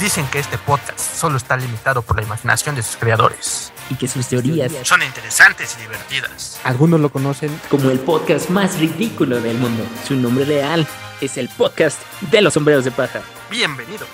Dicen que este podcast solo está limitado por la imaginación de sus creadores. Y que sus teorías Son interesantes y divertidas. Algunos lo conocen como el podcast más ridículo del mundo. Su nombre real es el podcast de los sombreros de paja. Bienvenidos.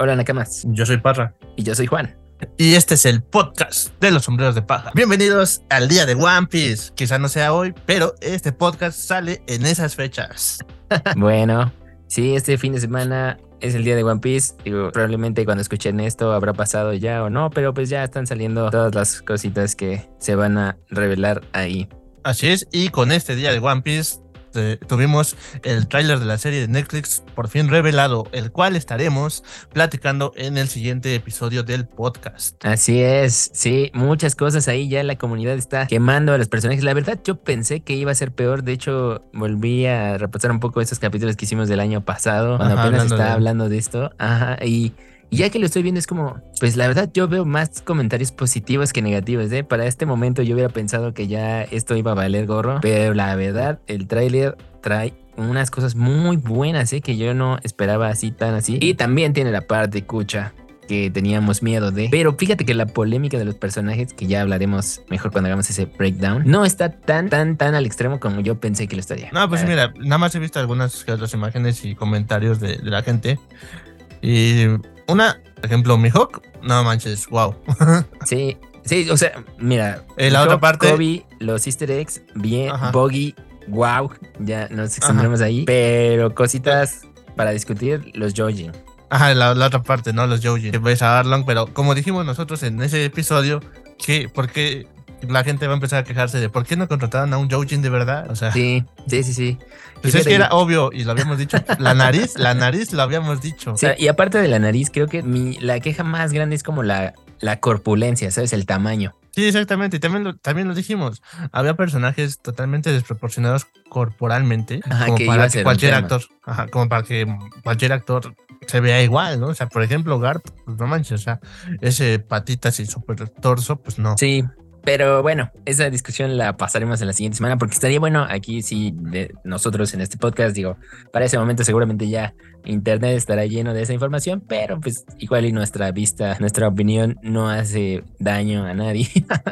Hola Nakamas. Yo soy Parra. Y yo soy Juan. Y este es el podcast de los sombreros de paja. Bienvenidos al día de One Piece. Quizá no sea hoy, pero este podcast sale en esas fechas. bueno, sí, este fin de semana es el día de One Piece. Digo, probablemente cuando escuchen esto habrá pasado ya o no, pero pues ya están saliendo todas las cositas que se van a revelar ahí. Así es, y con este día de One Piece este, tuvimos el tráiler de la serie de Netflix por fin revelado, el cual estaremos platicando en el siguiente episodio del podcast. Así es, sí, muchas cosas ahí ya la comunidad está quemando a los personajes. La verdad yo pensé que iba a ser peor, de hecho volví a repasar un poco esos capítulos que hicimos del año pasado, cuando apenas estaba hablando de esto, ajá, y y ya que lo estoy viendo es como, pues la verdad yo veo más comentarios positivos que negativos, ¿eh? Para este momento yo hubiera pensado que ya esto iba a valer gorro, pero la verdad el tráiler trae unas cosas muy buenas, ¿eh? Que yo no esperaba así tan así. Y también tiene la parte cucha que teníamos miedo de. Pero fíjate que la polémica de los personajes, que ya hablaremos mejor cuando hagamos ese breakdown, no está tan, tan, tan al extremo como yo pensé que lo estaría. No, pues mira, nada más he visto algunas otras imágenes y comentarios de, de la gente. Y una, por ejemplo, Mihawk, no manches, wow. sí, sí, o sea, mira. En la otra parte. Kobe, los easter eggs, bien, Boggy, wow, ya nos extendremos ahí. Pero cositas para discutir, los Joji. Ajá, la, la, otra parte, ¿no? Los Joji. Ves a Arlong, pero como dijimos nosotros en ese episodio, que, ¿por qué la gente va a empezar a quejarse de por qué no contrataron a un Joujin de verdad. O sea, sí, sí, sí, sí. Pues es que era obvio y lo habíamos dicho. La nariz, la nariz lo habíamos dicho. Y aparte de la nariz, creo que mi, la queja más grande es como la, la corpulencia, ¿sabes? El tamaño. Sí, exactamente. Y también lo, también lo dijimos. Había personajes totalmente desproporcionados corporalmente. como para que cualquier actor, ajá, como para que cualquier actor se vea igual, ¿no? O sea, por ejemplo, Garp, pues no manches, o sea, ese patitas y super torso, pues no. Sí, pero bueno, esa discusión la pasaremos en la siguiente semana porque estaría bueno aquí sí nosotros en este podcast, digo, para ese momento seguramente ya internet estará lleno de esa información, pero pues igual y nuestra vista, nuestra opinión no hace daño a nadie.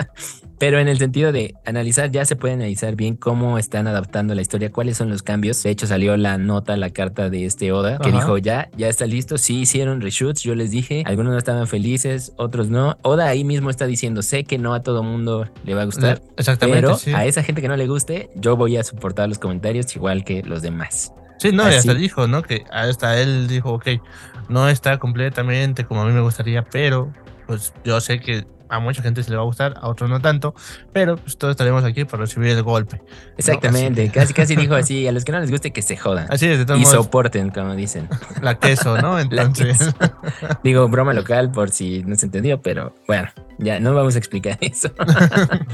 pero en el sentido de analizar, ya se puede analizar bien cómo están adaptando la historia, cuáles son los cambios. De hecho salió la nota, la carta de este Oda que dijo ya, ya está listo, sí hicieron reshoots, yo les dije, algunos no estaban felices, otros no. Oda ahí mismo está diciendo, sé que no a todo mundo le va a gustar, Exactamente, pero a esa gente que no le guste, yo voy a soportar los comentarios igual que los demás. Sí, no, ya hasta dijo, ¿no? Que hasta él dijo, ok, no está completamente como a mí me gustaría, pero pues yo sé que a mucha gente se le va a gustar, a otros no tanto, pero pues todos estaremos aquí para recibir el golpe. Exactamente, casi casi dijo así, a los que no les guste que se jodan. Así es, de Y soporten, como dicen. La queso, ¿no? Entonces. Digo, broma local por si no se entendió, pero bueno, ya no vamos a explicar eso.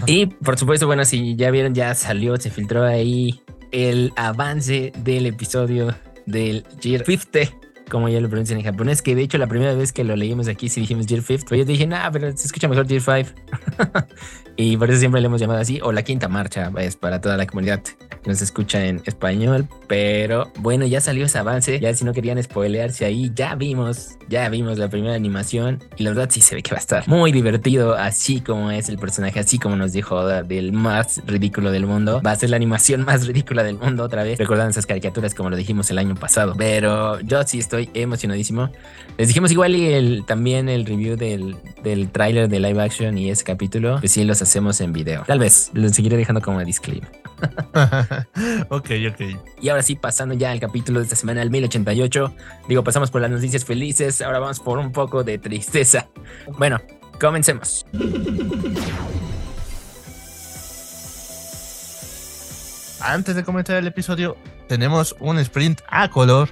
y por supuesto, bueno, si ya vieron, ya salió, se filtró ahí el avance del episodio del Gear 50 como ya lo pronuncian en japonés, que de hecho la primera vez que lo leímos aquí sí dijimos Gear 5, pero yo dije, nah, pero se escucha mejor Gear 5. y por eso siempre le hemos llamado así, o la quinta marcha, es para toda la comunidad que nos escucha en español. Pero bueno, ya salió ese avance, ya si no querían spoilearse ahí, ya vimos, ya vimos la primera animación y la verdad sí se ve que va a estar muy divertido, así como es el personaje, así como nos dijo del más ridículo del mundo. Va a ser la animación más ridícula del mundo otra vez, recordando esas caricaturas como lo dijimos el año pasado. Pero yo sí estoy emocionadísimo. Les dijimos igual y el, también el review del, del tráiler de live action y ese capítulo, pues sí los hacemos en video. Tal vez, lo seguiré dejando como disclaimer. ok, ok. Y ahora sí, pasando ya al capítulo de esta semana, el 1088. Digo, pasamos por las noticias felices, ahora vamos por un poco de tristeza. Bueno, comencemos. Antes de comenzar el episodio, tenemos un sprint a color,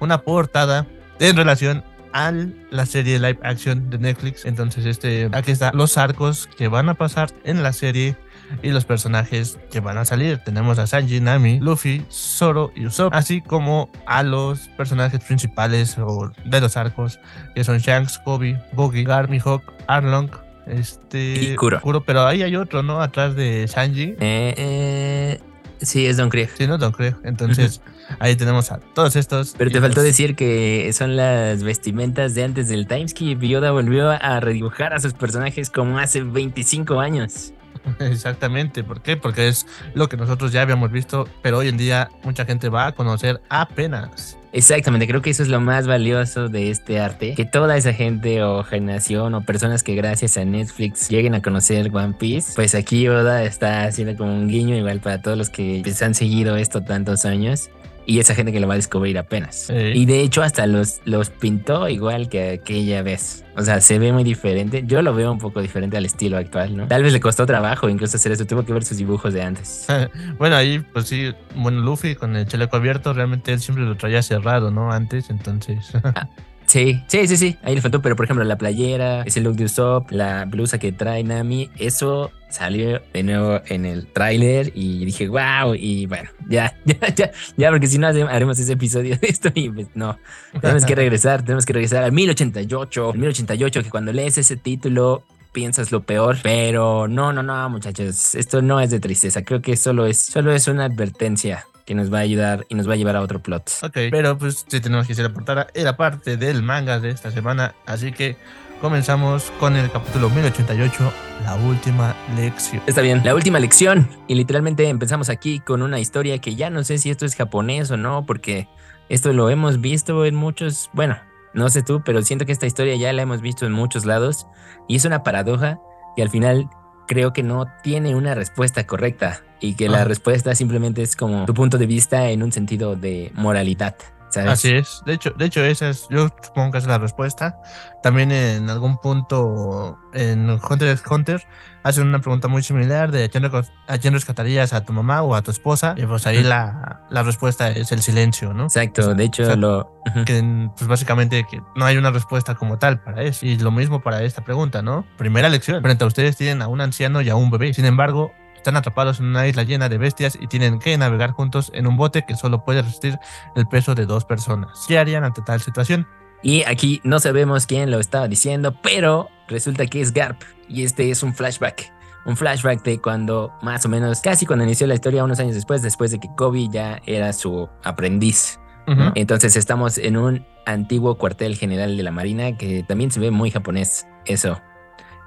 una portada en relación a la serie live action de Netflix. Entonces, este, aquí están los arcos que van a pasar en la serie y los personajes que van a salir. Tenemos a Sanji, Nami, Luffy, Zoro y Usopp, así como a los personajes principales de los arcos, que son Shanks, Kobe, Buggy, Gar, Mihawk, Arlong, este y Kuro. Pero ahí hay otro, ¿no? Atrás de Sanji. Eh, eh Sí, es Don Krieg. Sí, no Don Krieg. Entonces, ahí tenemos a todos estos. Pero te faltó decir que son las vestimentas de antes del Timeskip. Yoda volvió a redibujar a sus personajes como hace 25 años. Exactamente. ¿Por qué? Porque es lo que nosotros ya habíamos visto, pero hoy en día mucha gente va a conocer apenas. Exactamente, creo que eso es lo más valioso de este arte, que toda esa gente o generación o personas que gracias a Netflix lleguen a conocer One Piece, pues aquí Oda está haciendo como un guiño igual para todos los que pues, han seguido esto tantos años y esa gente que lo va a descubrir apenas. Sí. Y de hecho hasta los, los pintó igual que aquella vez. O sea, se ve muy diferente. Yo lo veo un poco diferente al estilo actual, ¿no? Tal vez le costó trabajo incluso hacer eso. Tuvo que ver sus dibujos de antes. Bueno, ahí, pues sí, bueno, Luffy con el chaleco abierto, realmente él siempre lo traía cerrado, ¿no? Antes, entonces. Sí, sí, sí, sí. Ahí le faltó, pero por ejemplo, la playera, ese look de Usopp, la blusa que trae Nami, eso salió de nuevo en el tráiler y dije, wow, y bueno, ya, ya, ya, ya, porque si no haremos ese episodio de esto y pues no, tenemos que regresar, tenemos que regresar al 1088, el 1088, que cuando lees ese título piensas lo peor, pero no, no, no, muchachos, esto no es de tristeza, creo que solo es, solo es una advertencia que nos va a ayudar y nos va a llevar a otro plot. Ok, pero pues sí tenemos que hacer la portada. Era parte del manga de esta semana, así que comenzamos con el capítulo 1088, la última lección. Está bien, la última lección. Y literalmente empezamos aquí con una historia que ya no sé si esto es japonés o no, porque esto lo hemos visto en muchos, bueno, no sé tú, pero siento que esta historia ya la hemos visto en muchos lados y es una paradoja que al final creo que no tiene una respuesta correcta y que la Ajá. respuesta simplemente es como tu punto de vista en un sentido de moralidad. ¿Sabes? Así es. De hecho, de hecho, esa es, yo supongo que esa es la respuesta. También en algún punto en Hunter x Hunter hacen una pregunta muy similar de ¿a quién, rescatarías a tu mamá o a tu esposa. Y pues ahí la, la respuesta es el silencio, ¿no? Exacto, de hecho o sea, lo... que pues básicamente que no hay una respuesta como tal para eso. Y lo mismo para esta pregunta, ¿no? Primera lección. Frente a ustedes tienen a un anciano y a un bebé. Sin embargo, están atrapados en una isla llena de bestias y tienen que navegar juntos en un bote que solo puede resistir el peso de dos personas. ¿Qué harían ante tal situación? Y aquí no sabemos quién lo estaba diciendo, pero resulta que es Garp. Y este es un flashback. Un flashback de cuando, más o menos, casi cuando inició la historia, unos años después, después de que Kobe ya era su aprendiz. ¿no? Entonces estamos en un antiguo cuartel general de la Marina que también se ve muy japonés, eso.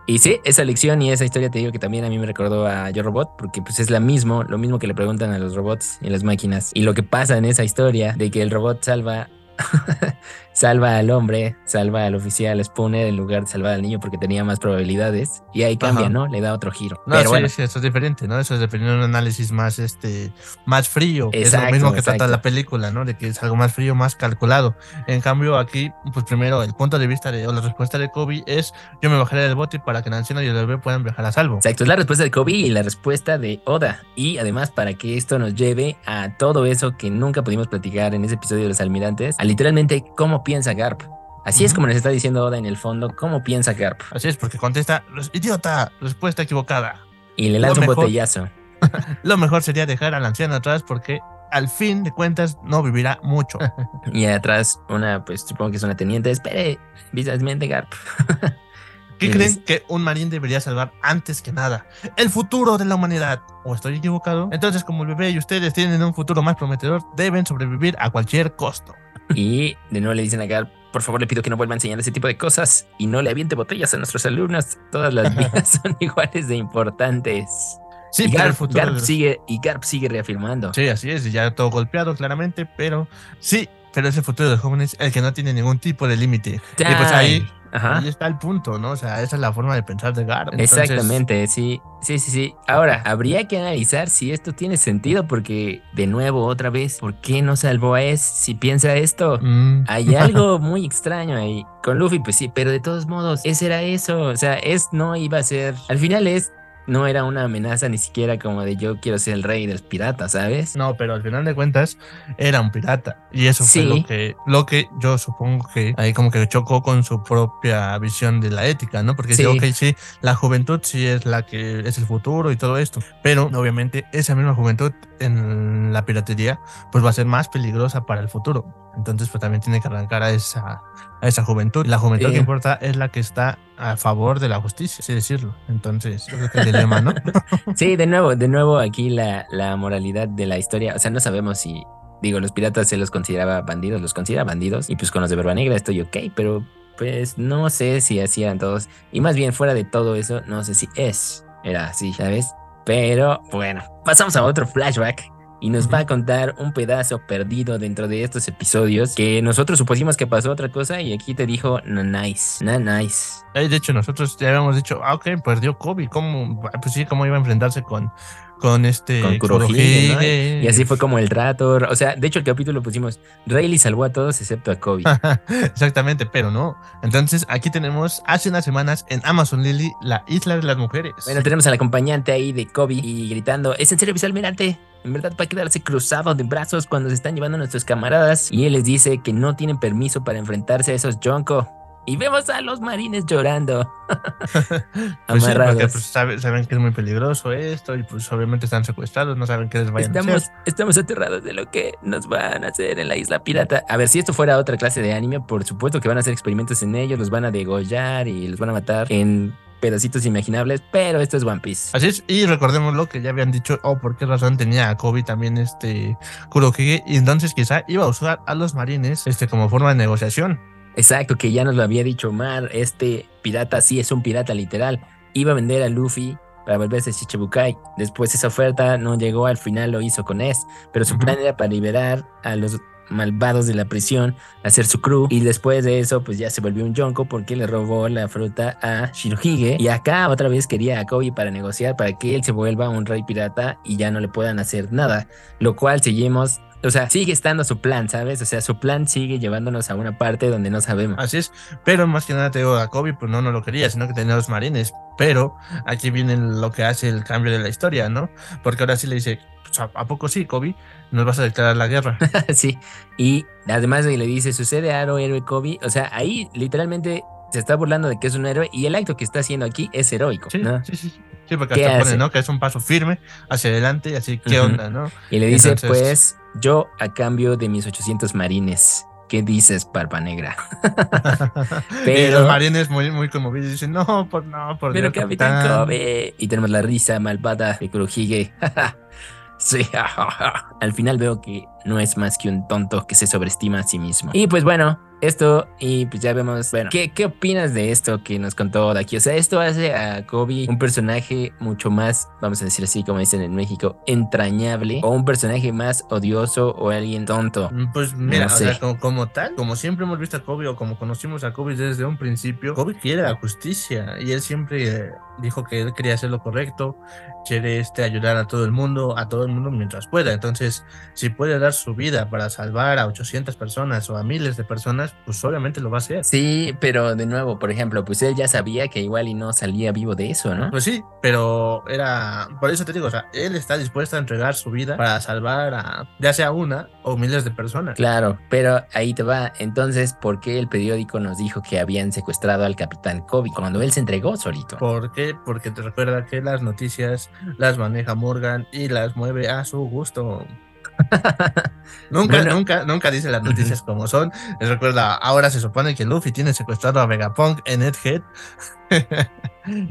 Y sí, esa lección y esa historia te digo que también a mí me recordó a Yo Robot, porque pues es la mismo, lo mismo que le preguntan a los robots y las máquinas. Y lo que pasa en esa historia de que el robot salva, salva al hombre, salva al oficial Spooner en lugar de salvar al niño porque tenía más probabilidades. Y ahí cambia, Ajá. ¿no? Le da otro giro. No, Pero sí, bueno, sí, eso es diferente, ¿no? Eso es dependiendo de un análisis más, este, más frío. es Exacto, lo mismo que trata exacto. la película, ¿no? De que es algo más frío, más calculado. En cambio, aquí, pues primero, el punto de vista de, o la respuesta de Kobe es, yo me bajaré del bote para que el anciano y el bebé puedan viajar a salvo. Exacto, es la respuesta de Kobe y la respuesta de Oda. Y además, para que esto nos lleve a todo eso que nunca pudimos platicar en ese episodio de los almirantes, a literalmente cómo piensa Garp. Así es como nos está diciendo Oda en el fondo, cómo piensa Garp. Así es, porque contesta, idiota, respuesta equivocada. Y le lanza un mejor- botellazo. Lo mejor sería dejar al anciano atrás porque al fin de cuentas no vivirá mucho. Y atrás, una, pues supongo que es una teniente. Espere, visualmente Garp. ¿Qué creen que un marín debería salvar antes que nada? El futuro de la humanidad. ¿O estoy equivocado? Entonces, como el bebé y ustedes tienen un futuro más prometedor, deben sobrevivir a cualquier costo. Y de nuevo le dicen a Garp, por favor le pido que no vuelva a enseñar ese tipo de cosas y no le aviente botellas a nuestros alumnos. Todas las vidas son iguales de importantes. Sí, y Garp, futuro. Garp sigue, y Garp sigue reafirmando. Sí, así es, ya todo golpeado claramente, pero sí, pero es el futuro de los jóvenes el que no tiene ningún tipo de límite. Y pues ahí, Ajá. ahí está el punto, ¿no? O sea, esa es la forma de pensar de Gar. Entonces, Exactamente, sí, sí, sí, sí. Ahora, habría que analizar si esto tiene sentido porque, de nuevo, otra vez, ¿por qué no salvó a Es si piensa esto? mm, Hay algo muy extraño ahí. Con Luffy, pues sí, pero de todos modos, ese era eso. O sea, es no iba a ser. Al final es no era una amenaza ni siquiera como de yo quiero ser el rey de los piratas, ¿sabes? No, pero al final de cuentas era un pirata. Y eso Sí. fue lo que, lo que yo supongo que ahí como que chocó con su propia visión de la ética, ¿no? Porque Sí. sí. ok, sí, la juventud sí es la que es el futuro y todo esto. Pero obviamente esa misma juventud en la piratería pues va a ser más peligrosa para el futuro. Entonces, pues también tiene que arrancar a esa, a esa juventud. La juventud que importa es la que está a favor de la justicia, así decirlo. Entonces, que el dilema, ¿no? sí, de nuevo, de nuevo aquí la, la moralidad de la historia. O sea, no sabemos si Digo, los piratas se los consideraba bandidos, los considera bandidos. Y pues con los de Verba Negra estoy ok, pero pues no sé si así eran todos. Y más bien fuera de todo eso, no sé si es. Era así, ¿sabes? Pero bueno, pasamos a otro flashback y nos va a contar un pedazo perdido dentro de estos episodios que nosotros supusimos que pasó otra cosa y aquí te dijo no nice, no nice. De hecho, nosotros ya habíamos dicho, ah, ok, perdió Kobe, ¿cómo? Pues sí, ¿cómo iba a enfrentarse con, con este con Kurohige, Y así fue como el trato. O sea, de hecho el capítulo pusimos Rayleigh salvó a todos excepto a Kobe. Exactamente, pero no. Entonces aquí tenemos hace unas semanas en Amazon Lily la isla de las mujeres. Bueno, tenemos al acompañante ahí de Kobe y gritando, ¿es en serio vicealmirante? En verdad va a quedarse cruzado de brazos cuando se están llevando a nuestros camaradas y él les dice que no tienen permiso para enfrentarse a esos Jonko y vemos a los marines llorando. pues sí, porque pues, saben, que es muy peligroso esto y pues obviamente están secuestrados, no saben qué les vayan estamos, a hacer. Estamos aterrados de lo que nos van a hacer en la isla pirata. A ver, si esto fuera otra clase de anime, por supuesto que van a hacer experimentos en ellos, los van a degollar y los van a matar en pedacitos imaginables, pero esto es One Piece. Así es, y recordemos lo que ya habían dicho, oh, por qué razón tenía a Kobe también este Kurohige, y entonces quizá iba a usar a los marines este, como forma de negociación. Exacto, que ya nos lo había dicho Mar, este pirata sí es un pirata literal. Iba a vender a Luffy para volverse Shichibukai. Después esa oferta no llegó, al final lo hizo con S, pero su plan era para liberar a los malvados de la prisión, hacer su crew y después de eso pues ya se volvió un Yonko porque le robó la fruta a Shirohige y acá otra vez quería a Kobe para negociar para que él se vuelva un rey pirata y ya no le puedan hacer nada, lo cual seguimos o sea, sigue estando su plan, ¿sabes? O sea, su plan sigue llevándonos a una parte donde no sabemos. Así es, pero más que nada te digo, a Kobe pues no, no lo quería, sino que tenía los marines. Pero aquí viene lo que hace el cambio de la historia, ¿no? Porque ahora sí le dice, pues, ¿a poco sí, Kobe? Nos vas a declarar la guerra. sí, y además le dice, sucede Aro, héroe Kobe. O sea, ahí literalmente se está burlando de que es un héroe y el acto que está haciendo aquí es heroico. Sí, sí, sí. Sí, porque hasta pone, ¿no? Que es un paso firme hacia adelante así, ¿qué onda, no? Y le dice, pues, yo a cambio de mis 800 marines. ¿Qué dices, Parpa Negra? pero, y los marines muy, muy conmovidos dicen, no, por no, por Pero Capitán Kobe. Y tenemos la risa malvada de Kurohige. sí, al final veo que no es más que un tonto que se sobreestima a sí mismo. Y pues bueno, esto y pues ya vemos, bueno, ¿qué, ¿qué opinas de esto que nos contó aquí? O sea, esto hace a Kobe un personaje mucho más, vamos a decir así como dicen en México, entrañable o un personaje más odioso o alguien tonto. Mm, pues mira, o sea, como, tal, como siempre hemos visto a Kobe o como conocimos a Kobe desde un principio, Kobe quiere la justicia y él siempre dijo que él quería hacer lo correcto, quiere este, ayudar a todo el mundo, a todo el mundo mientras pueda. Entonces, si puede dar su vida para salvar a 800 personas o a miles de personas, pues obviamente lo va a hacer. Sí, pero de nuevo, por ejemplo, pues él ya sabía que igual y no salía vivo de eso, ¿no? Pues sí, pero era, por eso te digo, o sea, él está dispuesto a entregar su vida para salvar a ya sea una o miles de personas. Claro, pero ahí te va. Entonces, ¿por qué el periódico nos dijo que habían secuestrado al capitán Kobe cuando él se entregó solito? ¿Por Porque te recuerda que las noticias las maneja Morgan y las mueve a su gusto. nunca, nunca, nunca dice las noticias como son. Les recuerda, ahora se supone que Luffy tiene secuestrado a Vegapunk en Edhead.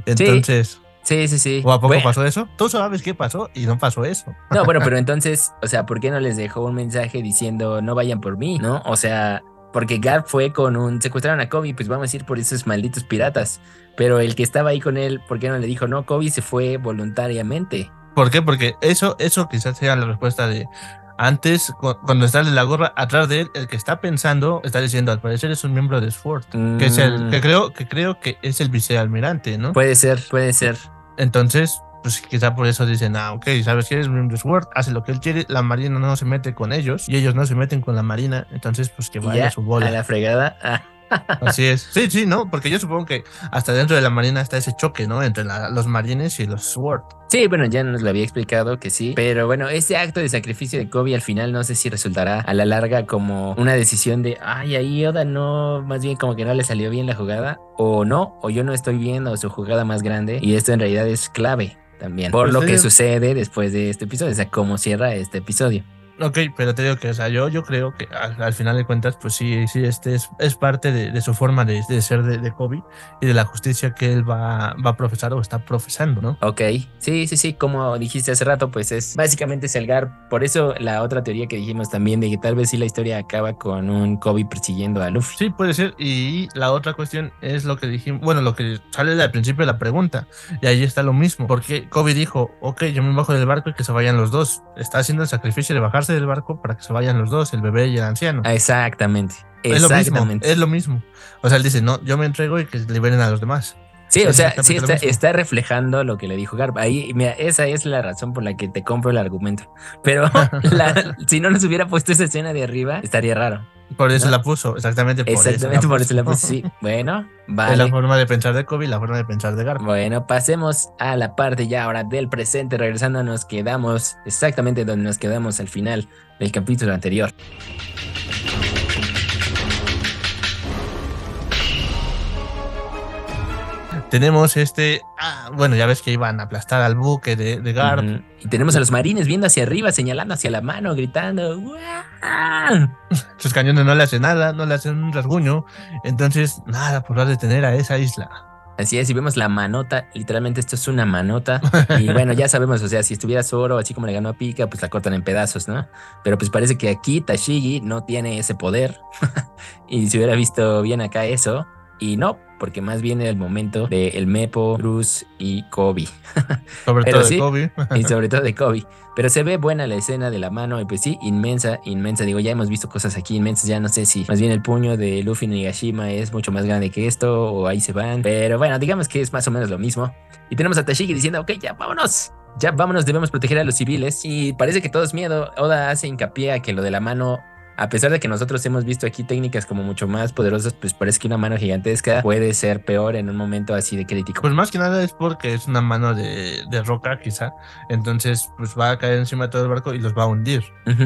Entonces. Sí, sí, sí. ¿O a poco pasó eso? Tú sabes qué pasó y no pasó eso. No, bueno, pero entonces, o sea, ¿por qué no les dejó un mensaje diciendo no vayan por mí, no? O sea, porque Garp fue con un secuestraron a Kobe, pues vamos a ir por esos malditos piratas. Pero el que estaba ahí con él, ¿por qué no le dijo no? Kobe se fue voluntariamente. ¿Por qué? Porque eso, eso quizás sea la respuesta de antes, cuando está la gorra, atrás de él, el que está pensando está diciendo, al parecer es un miembro de Sword, que es el, que mm. creo, que creo que es el vicealmirante, ¿no? Puede ser, puede ser. Entonces, pues quizá por eso dicen, ah, ok, sabes que eres miembro de Sword, hace lo que él quiere, la marina no se mete con ellos y ellos no se meten con la marina, entonces pues que vaya a su bola. A la fregada. Ah. Así es. Sí, sí, ¿no? Porque yo supongo que hasta dentro de la marina está ese choque, ¿no? Entre los marines y los Sword. Sí, bueno, ya nos lo había explicado que sí. Pero bueno, ese acto de sacrificio de Kobe al final no sé si resultará a la larga como una decisión de, ay, ahí Oda no, más bien como que no le salió bien la jugada. O no, o yo no estoy viendo su jugada más grande. Y esto en realidad es clave también. Por pues lo que sucede después de este episodio, o sea, cómo cierra este episodio. Ok, pero te digo que, o sea, yo, yo creo que al, final de cuentas, pues sí, sí, este es, es parte de, su forma de, ser de, de, Kobe y de la justicia que él va, va a profesar o está profesando, ¿no? Ok, sí, sí, sí, como dijiste hace rato, pues es básicamente Selgar. Por eso la otra teoría que dijimos también de que tal vez sí la historia acaba con un Kobe persiguiendo a Luffy. Sí, puede ser. Y la otra cuestión es lo que dijimos, bueno, lo que sale al principio de la pregunta. Y ahí está lo mismo, porque Kobe dijo, ok, yo me bajo del barco y que se vayan los dos. Está haciendo el sacrificio de bajarse del barco para que se vayan los dos, el bebé y el anciano. Exactamente. Es lo mismo. Es lo mismo. O sea, él dice, no, yo me entrego y que liberen a los demás. Sí, o sea, sí está, reflejando lo que le dijo Garp. Ahí, mira, esa es la razón por la que te compro el argumento. Pero si no nos hubiera puesto esa escena de arriba, estaría raro. Por eso la puso, exactamente por exactamente eso. por eso la puso, sí. Bueno, vale. Es la forma de pensar de Kobe la forma de pensar de Garp. Bueno, pasemos a la parte ya ahora del presente. Regresando, nos quedamos exactamente donde nos quedamos al final del capítulo anterior. Tenemos este. Ah, bueno, ya ves que iban a aplastar al buque de, de Garp. Y tenemos a los marines viendo hacia arriba, señalando hacia la mano, gritando. Sus cañones no le hacen nada, no le hacen un rasguño. Entonces, nada por detener a esa isla. Así es, si vemos la manota, literalmente esto es una manota. Y bueno, ya sabemos, o sea, si estuviera Zoro, así como le ganó a Pika, pues la cortan en pedazos, ¿no? Pero pues parece que aquí Tashigi no tiene ese poder. y si hubiera visto bien acá eso, y no, porque más bien era el momento de el Mepo, Bruce y Kobe. Sobre todo de Kobe. y sobre todo de Kobe. Pero se ve buena la escena de la mano y pues sí, inmensa, inmensa. Digo, ya hemos visto cosas aquí inmensas, ya no sé si más bien el puño de Luffy Nigashima es mucho más grande que esto o ahí se van. Pero bueno, digamos que es más o menos lo mismo. Y tenemos a Tashigi diciendo, ok, ya vámonos. Ya vámonos, debemos proteger a los civiles. Y parece que todo es miedo. Oda hace hincapié a que lo de la mano a pesar de que nosotros hemos visto aquí técnicas como mucho más poderosas, pues parece que una mano gigantesca puede ser peor en un momento así de crítico. Pues más que nada es porque es una mano de, roca, quizá. Entonces, pues va a caer encima de todo el barco y los va a hundir.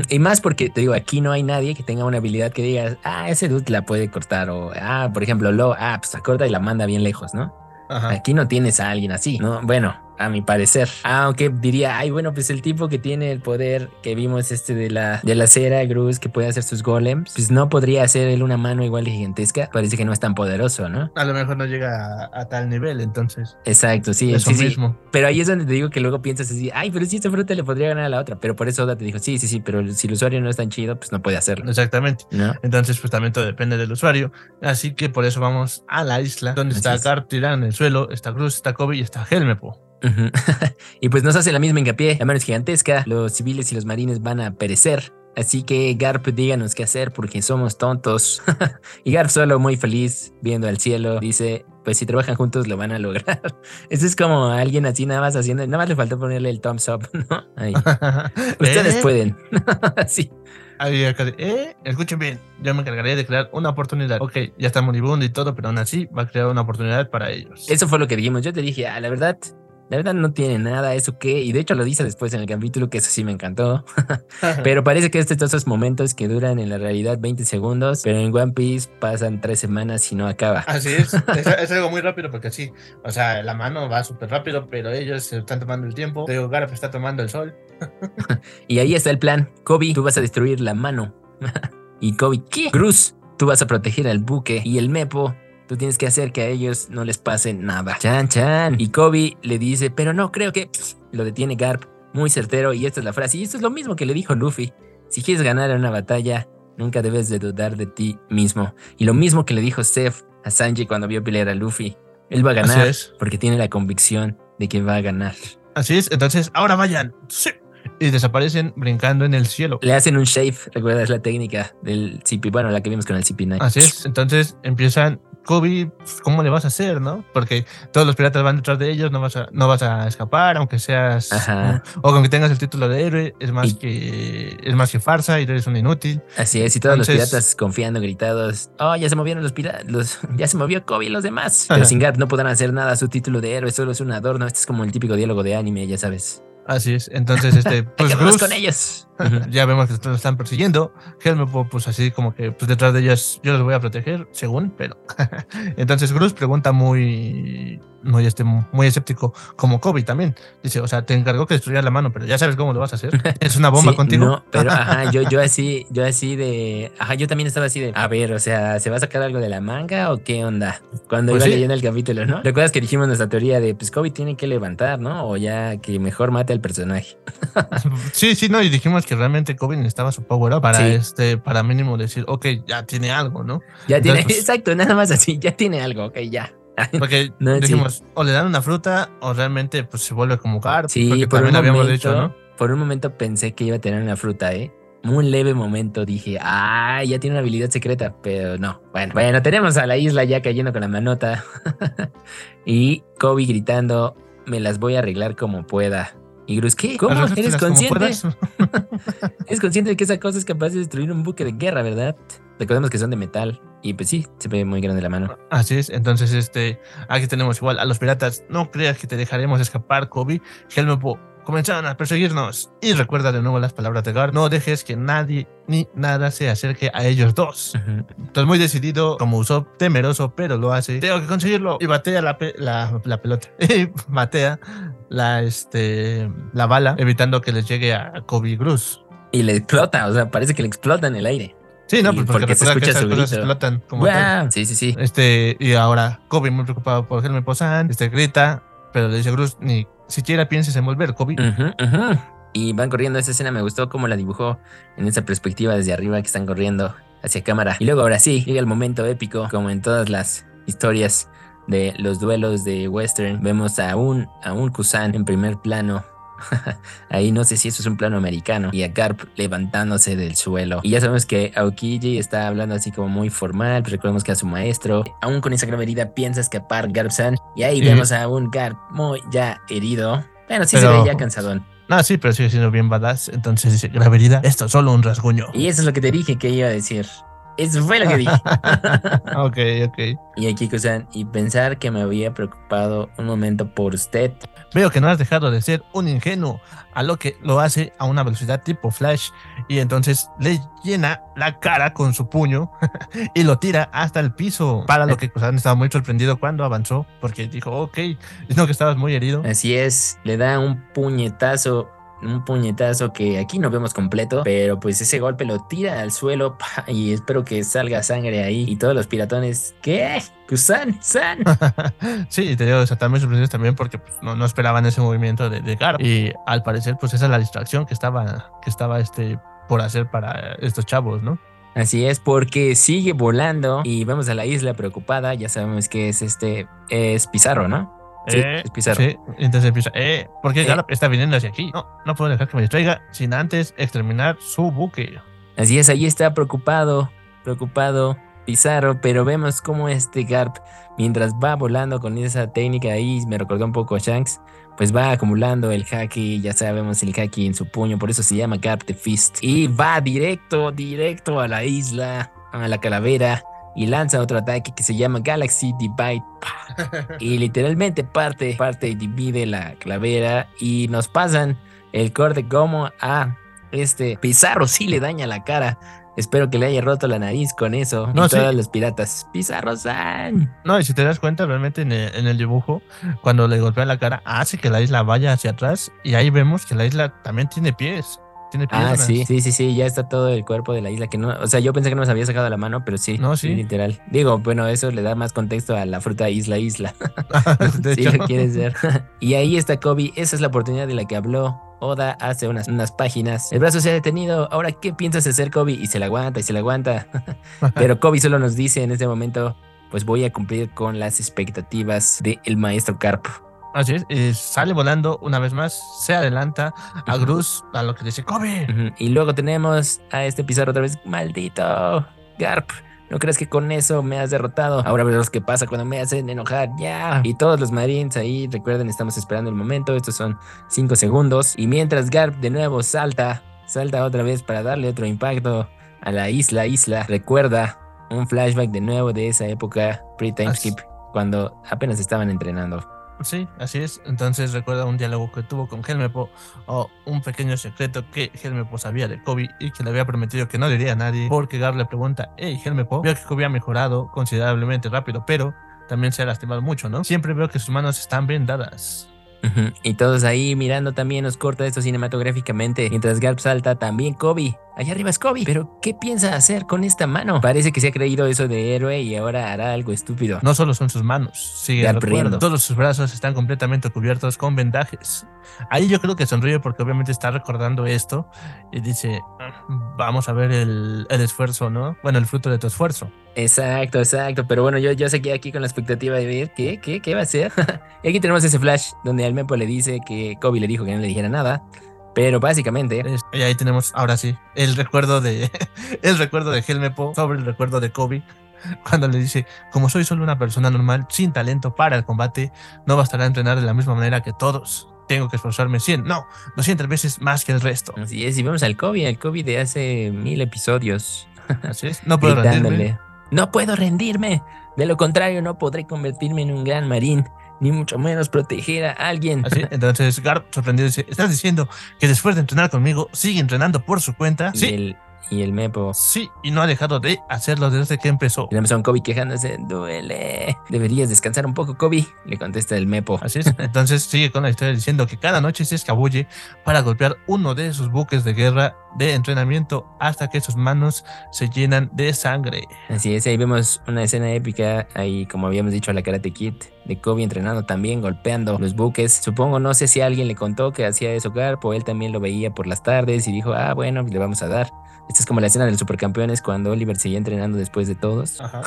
Y más porque te digo, aquí no hay nadie que tenga una habilidad que diga, ah, ese dude la puede cortar. O, ah, por ejemplo, lo, ah, pues la corta y la manda bien lejos, ¿no? Aquí no tienes a alguien así, ¿no? Bueno, a mi parecer. Aunque diría, ay, bueno, pues el tipo que tiene el poder que vimos este de la, de la cera, Gruz, que puede hacer sus golems, pues no podría hacer él una mano igual de gigantesca. Parece que no es tan poderoso, ¿no? A lo mejor no llega a, tal nivel, entonces. Exacto, sí. Eso sí, mismo. Pero ahí es donde te digo que luego piensas así, ay, pero si esta fruta le podría ganar a la otra. Pero por eso Oda te dijo, sí, sí, sí, pero si el usuario no es tan chido, pues no puede hacerlo. Exactamente. Entonces, pues también todo depende del usuario. Así que por eso vamos a la isla, donde está Gar tirado en el suelo, está Cruz, está Kobe y está Helmepo. y pues nos hace la misma hincapié. La mano es gigantesca, los civiles y los marines van a perecer. Así que Garp, díganos qué hacer porque somos tontos. y Garp solo muy feliz viendo al cielo dice, pues si trabajan juntos lo van a lograr. Eso es como alguien así nada más haciendo, nada más le faltó ponerle el thumbs up, ¿no? Ahí. Ustedes ¿Eh? pueden. sí. eh, escuchen bien, yo me encargaría de crear una oportunidad. Ok, ya está moribundo y todo, pero aún así va a crear una oportunidad para ellos. Eso fue lo que dijimos. Yo te dije, ah, la verdad, la verdad no tiene nada, eso que, y de hecho lo dice después en el capítulo, que eso sí me encantó. pero parece que este todos esos momentos que duran en la realidad 20 segundos, pero en One Piece pasan tres semanas y no acaba. Así es, es, algo muy rápido porque sí, o sea, la mano va súper rápido, pero ellos se están tomando el tiempo. Teo Garp está tomando el sol. y ahí está el plan. Kobe, tú vas a destruir la mano. y Kobe, ¿qué? Cruz, tú vas a proteger al buque. Y el Mepo, Tú tienes que hacer que a ellos no les pase nada. Chan, chan. Y Kobe le dice, pero no, creo que lo detiene Garp. Muy certero. Y esta es la frase. Y esto es lo mismo que le dijo Luffy. Si quieres ganar una batalla, nunca debes de dudar de ti mismo. Y lo mismo que le dijo Seth a Sanji cuando vio pelear a Luffy. Él va a ganar porque tiene la convicción de que va a ganar. Así es, entonces ahora vayan. Sí. Y desaparecen brincando en el cielo. Le hacen un shave, recuerdas la técnica del CP, bueno, la que vimos con el CP9. Así es, entonces empiezan Kobe, pues, ¿cómo le vas a hacer, no? Porque todos los piratas van detrás de ellos, no vas a, no vas a escapar, aunque seas o aunque tengas el título de héroe, es más que es más que farsa y eres un inútil. Así es, y todos los piratas confiando, gritados, oh, ya se movieron los piratas, ya se movió Kobe y los demás. Pero sin Garp no podrán hacer nada, su título de héroe solo es un adorno, este es como el típico diálogo de anime, ya sabes. Así es. Entonces, este, pues Bruce, con ellos. Ya vemos que lo están persiguiendo. Helmepop, pues así como que pues detrás de ellas yo los voy a proteger, según, pero. Entonces Bruce pregunta muy, muy, este, muy escéptico, como Kobe también. Dice, o sea, te encargó que destruyera la mano, pero ya sabes cómo lo vas a hacer. Es una bomba Sí, contigo. No, pero ajá, yo, yo así, yo así de, ajá, yo también estaba así de, a ver, o sea, ¿se va a sacar algo de la manga o qué onda? Cuando Pues iba sí. leyendo el capítulo, ¿no? ¿Recuerdas que dijimos nuestra teoría de, pues Kobe tiene que levantar, ¿no? O ya que mejor mate al personaje. Sí, sí, no, y dijimos que realmente Kobe necesitaba su power up para Sí. este, para mínimo decir, ok, ya tiene algo, ¿no? Ya tiene, pues- exacto, nada más así, ya tiene algo, ok, ya. Porque No, sí. dijimos, o le dan una fruta, o realmente pues se vuelve como Garp. Sí, porque por un, también habíamos momento, dicho, ¿no? por un momento pensé que iba a tener una fruta, ¿eh? Un leve momento dije, ah, ya tiene una habilidad secreta, pero no. Bueno, bueno, tenemos a la isla ya cayendo con la manota y Kobe gritando, me las voy a arreglar como pueda. Y Gruz, ¿qué? ¿Cómo? ¿Eres consciente? Eres consciente de que esa cosa es capaz de destruir un buque de guerra, ¿verdad? Recordemos que son de metal. Y pues sí, se ve muy grande la mano. Así es, entonces este, aquí tenemos igual a los piratas, no creas que te dejaremos escapar, Kobe. Helmepo comenzaron a perseguirnos. Y recuerda de nuevo las palabras de Gar, no dejes que nadie ni nada se acerque a ellos dos. Entonces muy decidido, como usó temeroso, pero lo hace. Tengo que conseguirlo. Y batea la, pe- la, la pelota. Y batea la, este, la bala, evitando que les llegue a Kobe Cruz. Y le explota, o sea, parece que le explota en el aire. Sí, no, pues porque, porque se recuerda que escucha esas su cosas explotan como. ¡Guau! Sí, sí, sí. Este, y ahora Kobe muy preocupado por Helme Posan, este grita, pero le dice Cruz, ni siquiera pienses en volver, Kobe. Ujú, ujú. Y van corriendo. Esa escena me gustó cómo la dibujó en esa perspectiva desde arriba que están corriendo hacia cámara. Y luego ahora sí, llega el momento épico, como en todas las historias de los duelos de western. Vemos a un, a un Kusan en primer plano. Ahí no sé si eso es un plano americano. Y a Garp levantándose del suelo. Y ya sabemos que Aokiji está hablando así como muy formal. Pero recordemos que a su maestro, aún con esa grave herida, piensa escapar Garp-san. Y ahí vemos a un Garp muy ya herido. Bueno, sí se ve ya cansadón. No, sí, pero sigue siendo bien badass. Entonces dice, grave herida, esto es solo un rasguño. Y eso es lo que te dije que iba a decir. Eso fue lo que dije. ok, ok. y aquí, Kusan, y pensar que me había preocupado un momento por usted. Veo que no has dejado de ser un ingenuo, a lo que lo hace a una velocidad tipo flash y entonces le llena la cara con su puño y lo tira hasta el piso. Para lo que Kusan estaba muy sorprendido cuando avanzó porque dijo, ok, no que estabas muy herido. Así es, le da un puñetazo, un puñetazo que aquí no vemos completo, pero pues ese golpe lo tira al suelo pa, y espero que salga sangre ahí. Y todos los piratones, ¿qué? Kusan, San. sí, te digo, o sea, también sorprendidos también porque pues, no, no esperaban ese movimiento de, de. Y al parecer, pues esa es la distracción que estaba, que estaba este, por hacer para estos chavos, ¿no? Así es, porque sigue volando y vamos a la isla preocupada. Ya sabemos que es este, es Pizarro, ¿no? Sí, Eh, es Pizarro. Sí, entonces empieza, eh, ¿por qué Eh. Garp está viniendo hacia aquí? No, no puedo dejar que me distraiga sin antes exterminar su buque. Así es, ahí está preocupado, preocupado Pizarro, pero vemos cómo este Garp, mientras va volando con esa técnica ahí, me recordó un poco a Shanks, pues va acumulando el haki, ya sabemos el haki en su puño, por eso se llama Garp the Fist, y va directo, directo a la isla, a la calavera, y lanza otro ataque que se llama Galaxy Divide, y literalmente parte, parte y divide la calavera, y nos pasan el corte como a este Pizarro sí le daña la cara. Espero que le haya roto la nariz con eso. No, y sí. todos los piratas. Pizarro San. No, y si te das cuenta, realmente en el, en el dibujo, cuando le golpea la cara, hace que la isla vaya hacia atrás y ahí vemos que la isla también tiene pies. Tiene Ah, sí, sí, sí, sí, ya está todo el cuerpo de la isla que no, o sea, yo pensé que no nos había sacado la mano, pero sí, No, sí. literal. Digo, bueno, eso le da más contexto a la fruta isla isla. de si hecho. lo quieres ver. y ahí está Kobe, esa es la oportunidad de la que habló Oda hace unas, unas páginas. El brazo se ha detenido, ahora ¿qué piensas hacer Kobe? Y se la aguanta y se la aguanta. Pero Kobe solo nos dice en este momento, pues voy a cumplir con las expectativas del maestro Carp. Así es, y sale volando una vez más, se adelanta a. Gruz, a lo que dice Kobe. Y luego tenemos a este Pizarro otra vez, maldito Garp. ¿No crees que con eso me has derrotado? Ahora verás qué pasa cuando me hacen enojar. Ya. Y todos los marines ahí, recuerden, estamos esperando el momento. Estos son 5 segundos. Y mientras Garp de nuevo salta, salta otra vez para darle otro impacto a la isla, isla. Recuerda un flashback de nuevo de esa época pre-time Así- skip, cuando apenas estaban entrenando. Sí, así es. Entonces recuerda un diálogo que tuvo con Helmepo o un pequeño secreto que Helmepo sabía de Kobe y que le había prometido que no diría a nadie porque Gar le pregunta, hey Helmepo, veo que Kobe ha mejorado considerablemente rápido, pero también se ha lastimado mucho, ¿no? Siempre veo que sus manos están vendadas. Y todos ahí mirando también nos corta esto cinematográficamente. Mientras Garp salta, también Kobe. Allá arriba es Kobe. Pero, ¿qué piensa hacer con esta mano? Parece que se ha creído eso de héroe y ahora hará algo estúpido. No solo son sus manos, sigue riendo. Todos sus brazos están completamente cubiertos con vendajes. Ahí yo creo que sonríe porque obviamente está recordando esto y dice, vamos a ver el, el esfuerzo, ¿no? Bueno, el fruto de tu esfuerzo. Exacto, exacto. Pero bueno, yo, yo seguí aquí con la expectativa de ver qué, qué, qué va a hacer. y aquí tenemos ese flash donde al Mepo le dice que Kobe le dijo que no le dijera nada. Pero básicamente. Y ahí tenemos, ahora sí, el recuerdo de. el recuerdo de Helmepo sobre el recuerdo de Kobe. Cuando le dice, como soy solo una persona normal, sin talento para el combate, no bastará entrenar de la misma manera que todos. Tengo que esforzarme 100, no, 200 veces más que el resto. Así es, y vemos al Kobe, al Kobe de hace mil episodios. Así es, no puedo rendirme. No puedo rendirme. De lo contrario, no podré convertirme en un gran marín ni mucho menos proteger a alguien. Así, entonces Garp sorprendido dice, ¿estás diciendo que después de entrenar conmigo sigue entrenando por su cuenta? sí y el Mepo. Sí, y no ha dejado de hacerlo desde que empezó. A un Kobe quejándose, duele. Deberías descansar un poco, Kobe, le contesta el Mepo. Así es. Entonces sigue con la historia diciendo que cada noche se escabulle para golpear uno de sus buques de guerra de entrenamiento hasta que sus manos se llenan de sangre. Así es, ahí vemos una escena épica, ahí como habíamos dicho a la Karate Kid, de Kobe entrenando también, golpeando los buques. Supongo, no sé si alguien le contó que hacía eso Garpo, él también lo veía por las tardes y dijo, ah, bueno, le vamos a dar. Esta es como la escena del Supercampeones cuando Oliver seguía entrenando después de todos. Ajá.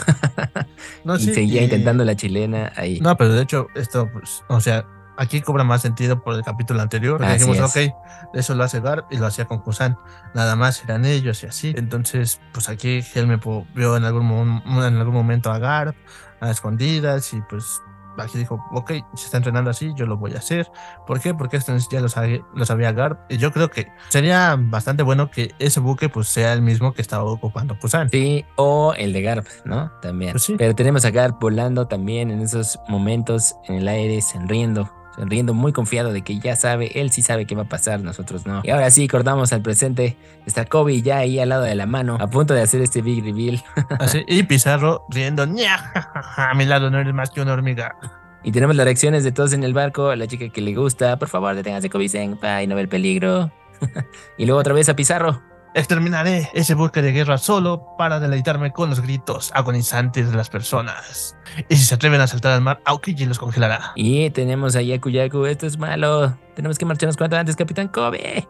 y seguía intentando la chilena ahí. No, pero de hecho, esto, pues, o sea, aquí cobra más sentido por el capítulo anterior. Porque dijimos, ok, eso lo hace Gar y lo hacía con Kusan. Nada más eran ellos y así. Entonces, pues aquí Helme vio en algún, en algún momento a Gar a escondidas y pues aquí dijo, ok, se está entrenando así, yo lo voy a hacer. ¿Por qué? Porque esto ya lo sabía, lo sabía Garp. Y yo creo que sería bastante bueno que ese buque pues sea el mismo que estaba ocupando Kusan. Sí, o el de Garp, ¿no? También. Pues Pero tenemos a Garp volando también en esos momentos en el aire, sonriendo sonriendo muy confiado de que ya sabe, él sí sabe qué va a pasar, nosotros no. Y ahora sí, cortamos al presente, está Kobe ya ahí al lado de la mano, a punto de hacer este big reveal. Así, y Pizarro riendo, a mi lado no eres más que una hormiga. Y tenemos las reacciones de todos en el barco, la chica que le gusta, por favor, deténgase Kobe Senpai, no ve el peligro. y luego otra vez a Pizarro. Exterminaré ese buque de guerra solo para deleitarme con los gritos agonizantes de las personas. Y si se atreven a saltar al mar, Aokiji los congelará. Y tenemos a Yaku esto es malo. Tenemos que marcharnos cuanto antes, Capitán Kobe.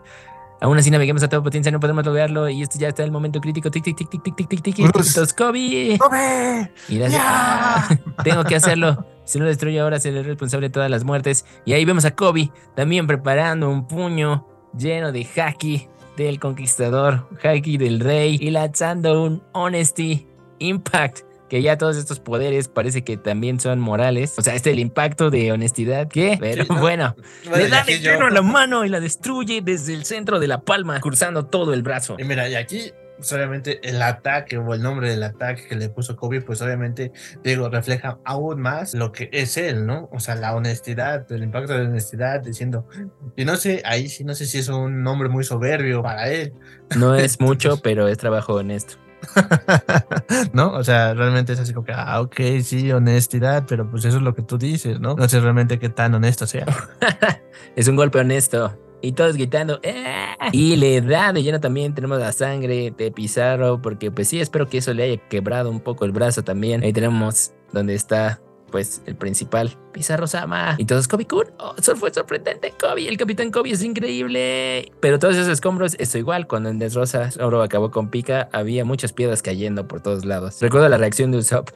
Aún así naveguemos a toda potencia, no podemos lograrlo. Y esto ya está el momento crítico. Tic, tic, tic, tic, tic, tic, tic, tic. Kobe. ¡Kobe! Y tengo que hacerlo. Si no destruye ahora, seré responsable de todas las muertes. Y ahí vemos a Kobe también preparando un puño lleno de haki del conquistador, Haki del rey, y lanzando un Honesty Impact. Que ya todos estos poderes parece que también son morales. O sea, este es el impacto de honestidad. ¿Qué? Pero bueno, le da de lleno a la mano y la destruye desde el centro de la palma, cruzando todo el brazo. Y mira, y aquí pues obviamente el ataque o el nombre del ataque que le puso Kobe, pues obviamente, digo, refleja aún más lo que es él, ¿no? O sea, la honestidad, el impacto de la honestidad, diciendo, y no sé, ahí sí no sé si es un nombre muy soberbio para él. No es mucho, pero es trabajo honesto. ¿No? O sea, realmente es así como que, ah, ok, sí, honestidad, pero pues eso es lo que tú dices, ¿no? No sé realmente qué tan honesto sea. es un golpe honesto y todos gritando. ¡Ah! Y le da de lleno también. Tenemos la sangre de Pizarro, porque pues sí, espero que eso le haya quebrado un poco el brazo también. Ahí tenemos donde está pues el principal, Pizarro Sama. Y todos, Kobe Kun, oh, fue sorprendente, Kobe, el capitán Kobe es increíble. Pero todos esos escombros, esto igual, cuando en Desrosa Oro acabó con Pika, había muchas piedras cayendo por todos lados. Recuerdo la reacción de Usopp.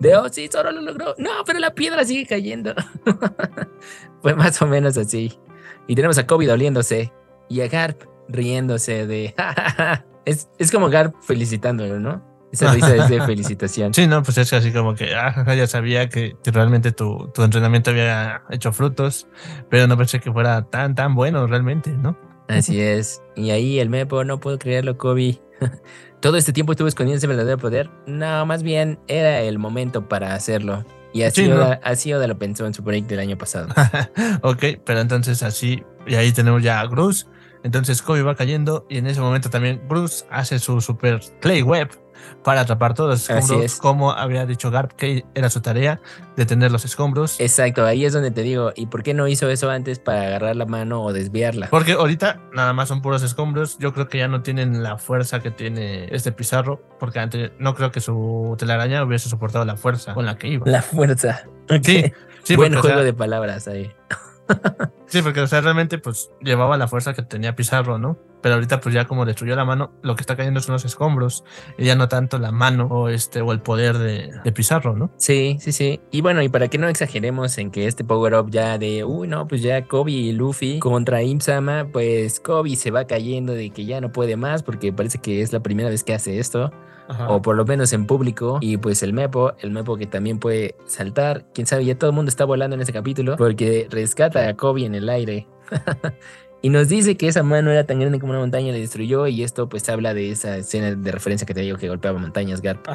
De, oh, sí, Zoro lo logró. No, pero la piedra sigue cayendo. fue más o menos así. Y tenemos a Kobe doliéndose y a Garp riéndose de... es, es como Garp felicitándolo, ¿no? Esa risa es de felicitación. Sí, no, pues es así como que ah, ya sabía que, realmente tu, tu, entrenamiento había hecho frutos, pero no pensé que fuera tan, tan bueno realmente, ¿no? Así es. Y ahí el Mepo, no puedo creerlo, Kobe. Todo este tiempo estuvo escondiendo ese verdadero poder. No, más bien era el momento para hacerlo. Y así, Sí, ¿no? Oda, así Oda lo pensó en su break del año pasado. ok, pero entonces así, y ahí tenemos ya a Bruce. Entonces Kobe va cayendo y en ese momento también Bruce hace su super clay web para atrapar todos los Así escombros, es. como había dicho Garp que era su tarea, detener los escombros. Exacto, ahí es donde te digo, ¿y por qué no hizo eso antes para agarrar la mano o desviarla? Porque ahorita nada más son puros escombros. Yo creo que ya no tienen la fuerza que tiene este Pizarro. Porque antes no creo que su telaraña hubiese soportado la fuerza con la que iba. La fuerza. Sí, sí, Buen porque, o juego sea, de palabras ahí. Sí, porque o sea, realmente pues llevaba la fuerza que tenía Pizarro, ¿no? Pero ahorita pues ya como destruyó la mano, lo que está cayendo son los escombros. Y ya no tanto la mano o este o el poder de, Pizarro, ¿no? Sí, sí, sí. Y bueno, y para que no exageremos en que este power up ya de, uy, no, pues ya Kobe y Luffy contra Imsama, pues Kobe se va cayendo de que ya no puede más porque parece que es la primera vez que hace esto, Ajá. o por lo menos en público. Y pues el Mepo, el Mepo que también puede saltar, quién sabe, ya todo el mundo está volando en ese capítulo porque rescata a Kobe en el aire. Y nos dice que esa mano era tan grande como una montaña, le destruyó. Y esto, pues, habla de esa escena de referencia que te digo que golpeaba montañas, Garp.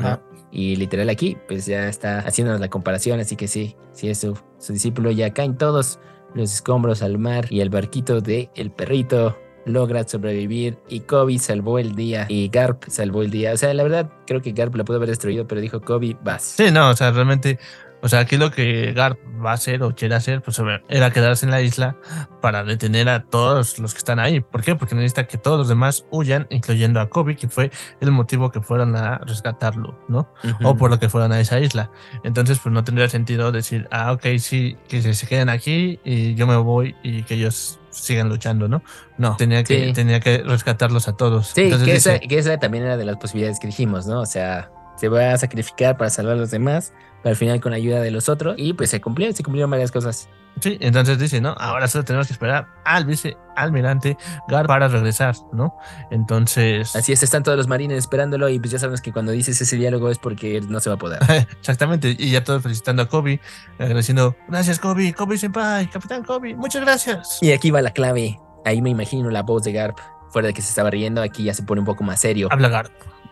Y literal aquí, pues ya está haciéndonos la comparación, así que sí, sí es su, su discípulo, ya caen todos los escombros al mar y el barquito de el perrito logra sobrevivir y Kobe salvó el día y Garp salvó el día. O sea, la verdad, creo que Garp la pudo haber destruido, pero dijo Kobe, vas. Sí, no, o sea, realmente, o sea, aquí lo que Garp va a hacer o quiere hacer, pues era quedarse en la isla para detener a todos los que están ahí. ¿Por qué? Porque necesita que todos los demás huyan, incluyendo a Kobe, que fue el motivo que fueron a rescatarlo, ¿no? O por lo que fueron a esa isla. Entonces, pues no tendría sentido decir, ah, ok, sí, que se, se queden aquí y yo me voy y que ellos sigan luchando, ¿no? No, tenía que, Sí. tenía que rescatarlos a todos. Sí, Entonces que, dice, esa, que esa también era de las posibilidades que dijimos, ¿no? O sea, se va a sacrificar para salvar a los demás, pero al final con la ayuda de los otros, y pues se cumplieron, se cumplieron varias cosas. Sí, entonces dice, ¿no? Ahora solo tenemos que esperar al vicealmirante Gar para regresar, ¿no? Entonces. Así es, están todos los marines esperándolo, y pues ya sabemos que cuando dices ese diálogo es porque no se va a poder. Exactamente, y ya todos felicitando a Kobe, agradeciendo, gracias Kobe, Kobe Senpai, Capitán Kobe, muchas gracias. Y aquí va la clave. Ahí me imagino la voz de Garp. Fuera de que se estaba riendo, aquí ya se pone un poco más serio. Habla Garp.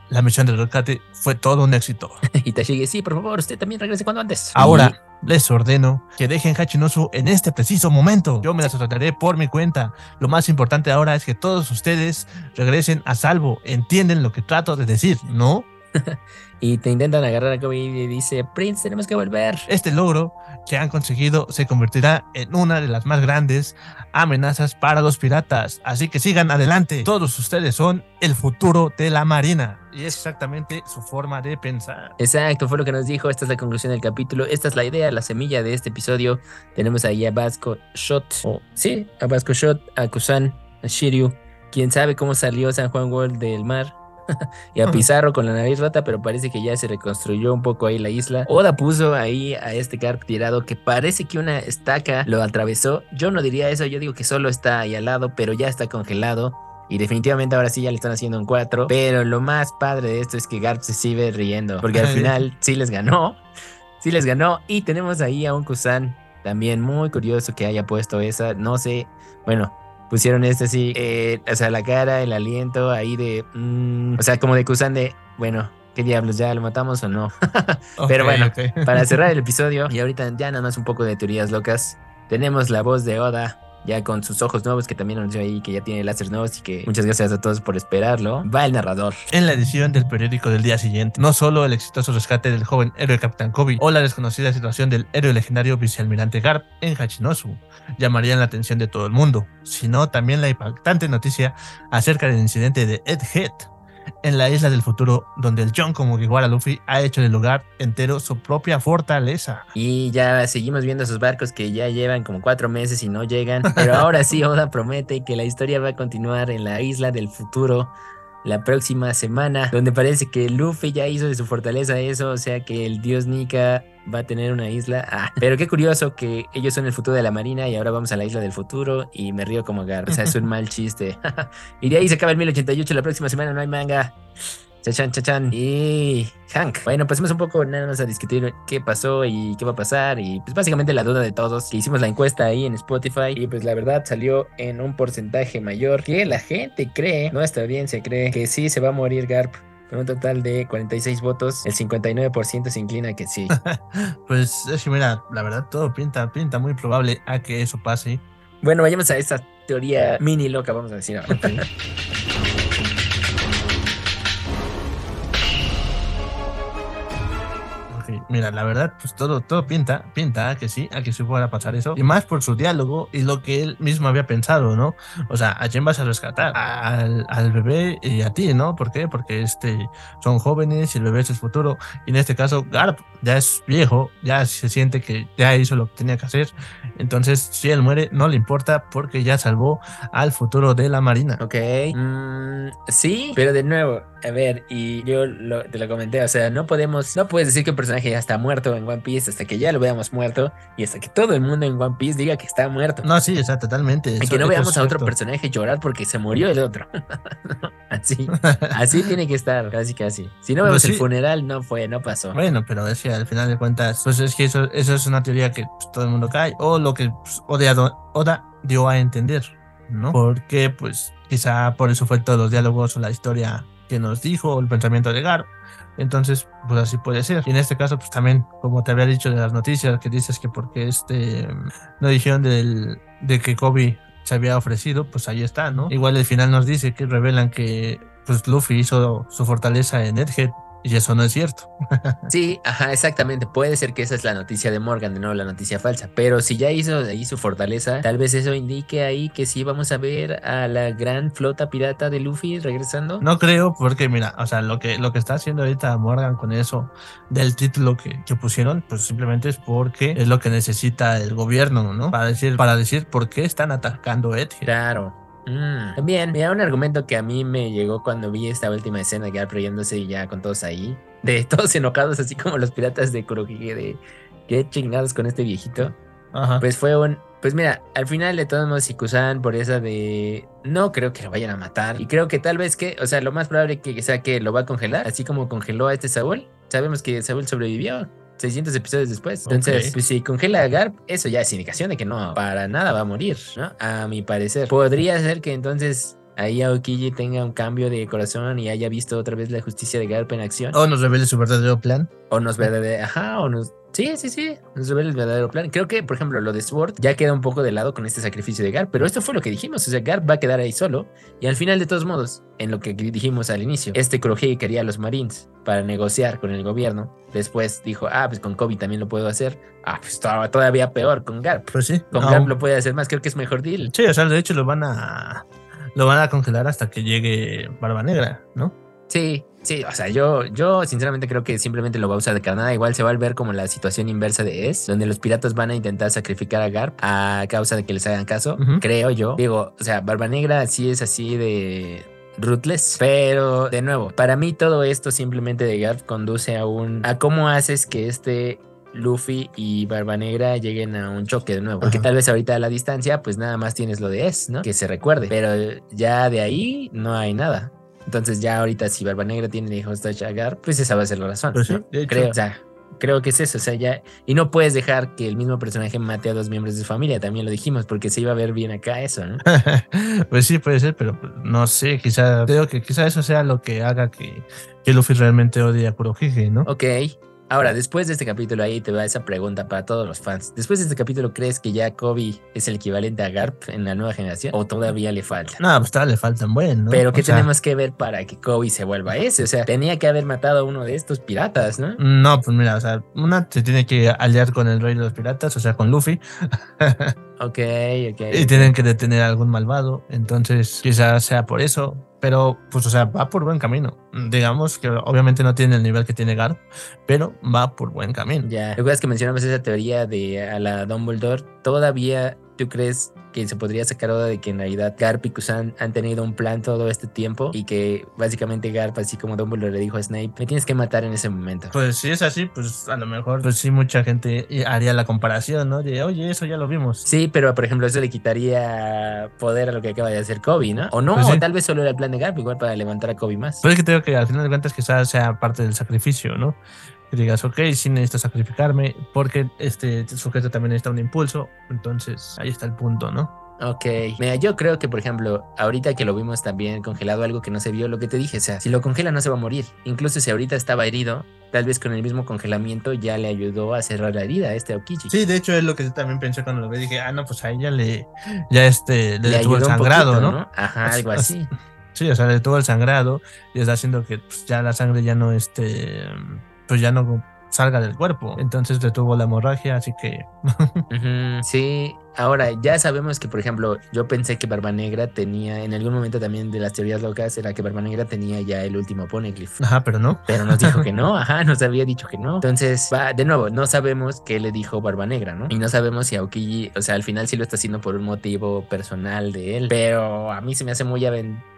La misión del rescate fue todo un éxito. Y Tashigi, sí, por favor, usted también regrese cuando antes. Ahora les ordeno que dejen Hachinosu en este preciso momento. Yo me las trataré por mi cuenta. Lo más importante ahora es que todos ustedes regresen a salvo. ¿Entienden lo que trato de decir? ¿No? Y, te intentan agarrar a Kobe y dice, Prince, tenemos que volver. Este logro que han conseguido se convertirá en una de las más grandes amenazas para los piratas. Así que sigan adelante. Todos ustedes son el futuro de la marina. Y es exactamente su forma de pensar. Exacto, fue lo que nos dijo. Esta es la conclusión del capítulo. Esta es la idea, la semilla de este episodio. Tenemos ahí a Vasco Shot. O sí, a Vasco Shot, a Kusan, a Shiryu. Quién sabe cómo salió San Juan World del mar. y a. Pizarro con la nariz rota, pero parece que ya se reconstruyó un poco ahí la isla. Oda puso ahí a este Garp tirado que parece que una estaca lo atravesó. Yo no diría eso, yo digo que solo está ahí al lado, pero ya está congelado. Y definitivamente ahora sí ya le están haciendo un 4. Pero lo más padre de esto es que Garp se sigue riendo. Porque al final sí les ganó. Sí les ganó. Y tenemos ahí a un Kusan también muy curioso que haya puesto esa. No sé. Bueno, pusieron este así. eh, o sea, la cara, el aliento ahí de. mm, o sea, como de Kusan de. Bueno, ¿qué diablos? ¿Ya lo matamos o no? Pero bueno. Para cerrar el episodio, y ahorita ya nada más un poco de teorías locas, tenemos la voz de Oda, ya con sus ojos nuevos, que también anunció ahí que ya tiene láser nuevos y que muchas gracias a todos por esperarlo. Va el narrador. En la edición del periódico del día siguiente, no solo el exitoso rescate del joven héroe Capitán Kobe o la desconocida situación del héroe legendario vicealmirante Garp en Hachinosu llamarían la atención de todo el mundo, sino también la impactante noticia acerca del incidente de Ed Head en la isla del futuro, donde el John como Mugiwara Luffy ha hecho del lugar entero su propia fortaleza. Y ya seguimos viendo esos barcos que ya llevan como cuatro meses y no llegan. Pero ahora sí, Oda promete que la historia va a continuar en la isla del futuro la próxima semana, donde parece que Luffy ya hizo de su fortaleza eso, o sea que el dios Nika va a tener una isla. Ah, pero qué curioso que ellos son el futuro de la marina y ahora vamos a la isla del futuro y me río como Gar. O sea, es un mal chiste. y de ahí se acaba el 1088, la próxima semana no hay manga. Chachan, chachan. Y Hank. Bueno, pasemos un poco nada más a discutir qué pasó y qué va a pasar. Y pues básicamente la duda de todos. Que hicimos la encuesta ahí en Spotify. Y pues la verdad salió en un porcentaje mayor que la gente cree, nuestra audiencia cree que sí se va a morir Garp. Con un total de 46 votos, el 59% se inclina que sí. pues es que mira, la verdad todo pinta, pinta muy probable a que eso pase. Bueno, vayamos a esta teoría mini loca, vamos a decir ahora. mira, la verdad, pues todo, todo pinta, pinta a que sí, a que sí pueda pasar eso. Y más por su diálogo y lo que él mismo había pensado, ¿no? O sea, ¿a quién vas a rescatar? Al, al bebé y a ti, ¿no? ¿Por qué? Porque este, son jóvenes y el bebé es el futuro. Y en este caso, Garp ya es viejo, ya se siente que ya hizo lo que tenía que hacer. Entonces, si él muere, no le importa porque ya salvó al futuro de la Marina. Ok. Mm, sí, pero de nuevo, a ver, y yo te lo comenté, o sea, no podemos, no puedes decir que un personaje ya está muerto en One Piece hasta que ya lo veamos muerto y hasta que todo el mundo en One Piece diga que está muerto. No, sí, o sea, totalmente. Y que no veamos a otro personaje llorar porque se murió el otro. así, así tiene que estar, casi casi. Si no vemos pues el funeral, no fue, no pasó. Bueno, pero es que al final de cuentas, pues es que eso, eso es una teoría que pues, todo el mundo cae, o lo que pues, Oda dio a entender, ¿no? Porque, pues, quizá por eso fue todos los diálogos o la historia que nos dijo, el pensamiento de Gar. Entonces, pues así puede ser. Y en este caso, pues también, como te había dicho de las noticias, que dices que porque este no dijeron del, de que Kobe se había ofrecido, pues ahí está, ¿no? Igual el final nos dice que revelan que pues Luffy hizo su fortaleza en Edgehead y eso no es cierto. sí, ajá, exactamente. Puede ser que esa es la noticia de Morgan, nuevo la noticia falsa. Pero si ya hizo ahí su fortaleza, tal vez eso indique ahí que sí vamos a ver a la gran flota pirata de Luffy regresando. No creo, porque mira, o sea, lo que, lo que está haciendo ahorita Morgan con eso del título que, que pusieron, pues simplemente es porque es lo que necesita el gobierno, ¿no? Para decir, para decir por qué están atacando Ed. Claro. Mm. También, mira, un argumento que a mí me llegó cuando vi esta última escena que proyéndose y ya con todos ahí, de todos enojados, así como los piratas de Kurohige, de qué chingados con este viejito. Pues fue un. Pues mira, al final de todos modos, Kusan por esa de. No creo que lo vayan a matar. Y creo que tal vez que. O sea, lo más probable que sea que lo va a congelar, así como congeló a este Saúl. Sabemos que Saúl sobrevivió. 600 episodios después. Entonces, pues si congela a Garp, eso ya es indicación de que no, para nada va a morir, ¿no? A mi parecer. Podría ser que entonces ahí Aokiji tenga un cambio de corazón y haya visto otra vez la justicia de Garp en acción. O nos revele su verdadero plan. O nos verdadero, ajá, o nos Sí, sí, sí, nos revela el verdadero plan. Creo que, por ejemplo, lo de Sword ya queda un poco de lado con este sacrificio de Garp, pero esto fue lo que dijimos, o sea, Garp va a quedar ahí solo y al final, de todos modos, en lo que dijimos al inicio, este Kurohige quería a los Marines para negociar con el gobierno. Después dijo, ah, pues con Kobe también lo puedo hacer. Ah, pues todavía peor con Garp. Pues sí. Con Garp lo puede hacer más, creo que es mejor deal. Sí, o sea, de hecho lo van a lo van a congelar hasta que llegue Barba Negra, ¿no? Sí, Sí, o sea, yo, yo sinceramente creo que simplemente lo va a usar de carnada. Igual se va a ver como la situación inversa de Es, donde los piratas van a intentar sacrificar a Garp a causa de que les hagan caso, creo yo. Digo, o sea, Barba Negra sí es así de ruthless. Pero de nuevo, para mí todo esto simplemente de Garp conduce a un a cómo haces que este Luffy y Barba Negra lleguen a un choque de nuevo. Porque tal vez ahorita a la distancia, pues nada más tienes lo de Es, ¿no? Que se recuerde. Pero ya de ahí no hay nada. Entonces ya ahorita si Barba Negra tiene hijos de Chagar, pues esa va a ser la razón. Pues creo, o sea, creo que es eso, o sea, ya y no puedes dejar que el mismo personaje mate a dos miembros de su familia, también lo dijimos, porque se iba a ver bien acá eso, ¿no? pues sí, puede ser, pero no sé, quizá creo que quizá eso sea lo que haga que, que Luffy realmente odie a Kurohige, ¿no? Ok, Ahora, después de este capítulo, ahí te va esa pregunta para todos los fans. Después de este capítulo, ¿crees que ya Kobe es el equivalente a Garp en la nueva generación? ¿O todavía le falta? No, pues todavía le faltan buen, ¿no? Pero ¿qué tenemos que ver para que Kobe se vuelva ese? O sea, tenía que haber matado a uno de estos piratas, ¿no? No, pues mira, o sea, una se tiene que aliar con el rey de los piratas, o sea, con Luffy. ok, ok. Y tienen que detener a algún malvado. Entonces, quizás sea por eso. Pero, pues, o sea, va por buen camino. Digamos que obviamente no tiene el nivel que tiene Garp, pero va por buen camino. Ya, recuerdas que mencionamos esa teoría de a la Dumbledore. Todavía ¿Tú crees que se podría sacar oda de que en realidad Garp y Kusan han tenido un plan todo este tiempo y que básicamente Garp, así como Dumbledore le dijo a Snape, me tienes que matar en ese momento? Pues si es así, pues a lo mejor, pues sí, mucha gente haría la comparación, ¿no? De, oye, eso ya lo vimos. Sí, pero por ejemplo, eso le quitaría poder a lo que acaba de hacer Kobe, ¿no? O no, pues o tal vez solo era el plan de Garp, igual para levantar a Kobe más. Pues es que tengo que al final de cuentas quizás sea parte del sacrificio, ¿no? Que digas, ok, sí necesito sacrificarme porque este sujeto también necesita un impulso. Entonces ahí está el punto, ¿no? Ok, mira, yo creo que por ejemplo, ahorita que lo vimos también congelado, algo que no se vio, lo que te dije, o sea, si lo congela no se va a morir. Incluso si ahorita estaba herido, tal vez con el mismo congelamiento ya le ayudó a cerrar la herida a este Aokiji. Sí, de hecho es lo que yo también pensé cuando lo vi, dije, ah, no, pues a ella le, ya este, le, detuvo el sangrado, ¿no? Ajá, algo así. Sí, o sea, le detuvo el sangrado y está haciendo que pues, ya la sangre ya no, este, pues ya no salga del cuerpo. Entonces detuvo la hemorragia, así que... Sí, ahora ya sabemos que, por ejemplo, yo pensé que Barba Negra tenía, en algún momento también de las teorías locas, era que Barba Negra tenía ya el último Poneglyph. Ajá, pero no. Pero nos dijo que no, ajá, nos había dicho que no. Entonces, va, de nuevo, no sabemos qué le dijo Barba Negra, ¿no? Y no sabemos si Aokiji, o sea, al final sí lo está haciendo por un motivo personal de él, pero a mí se me hace muy aventurado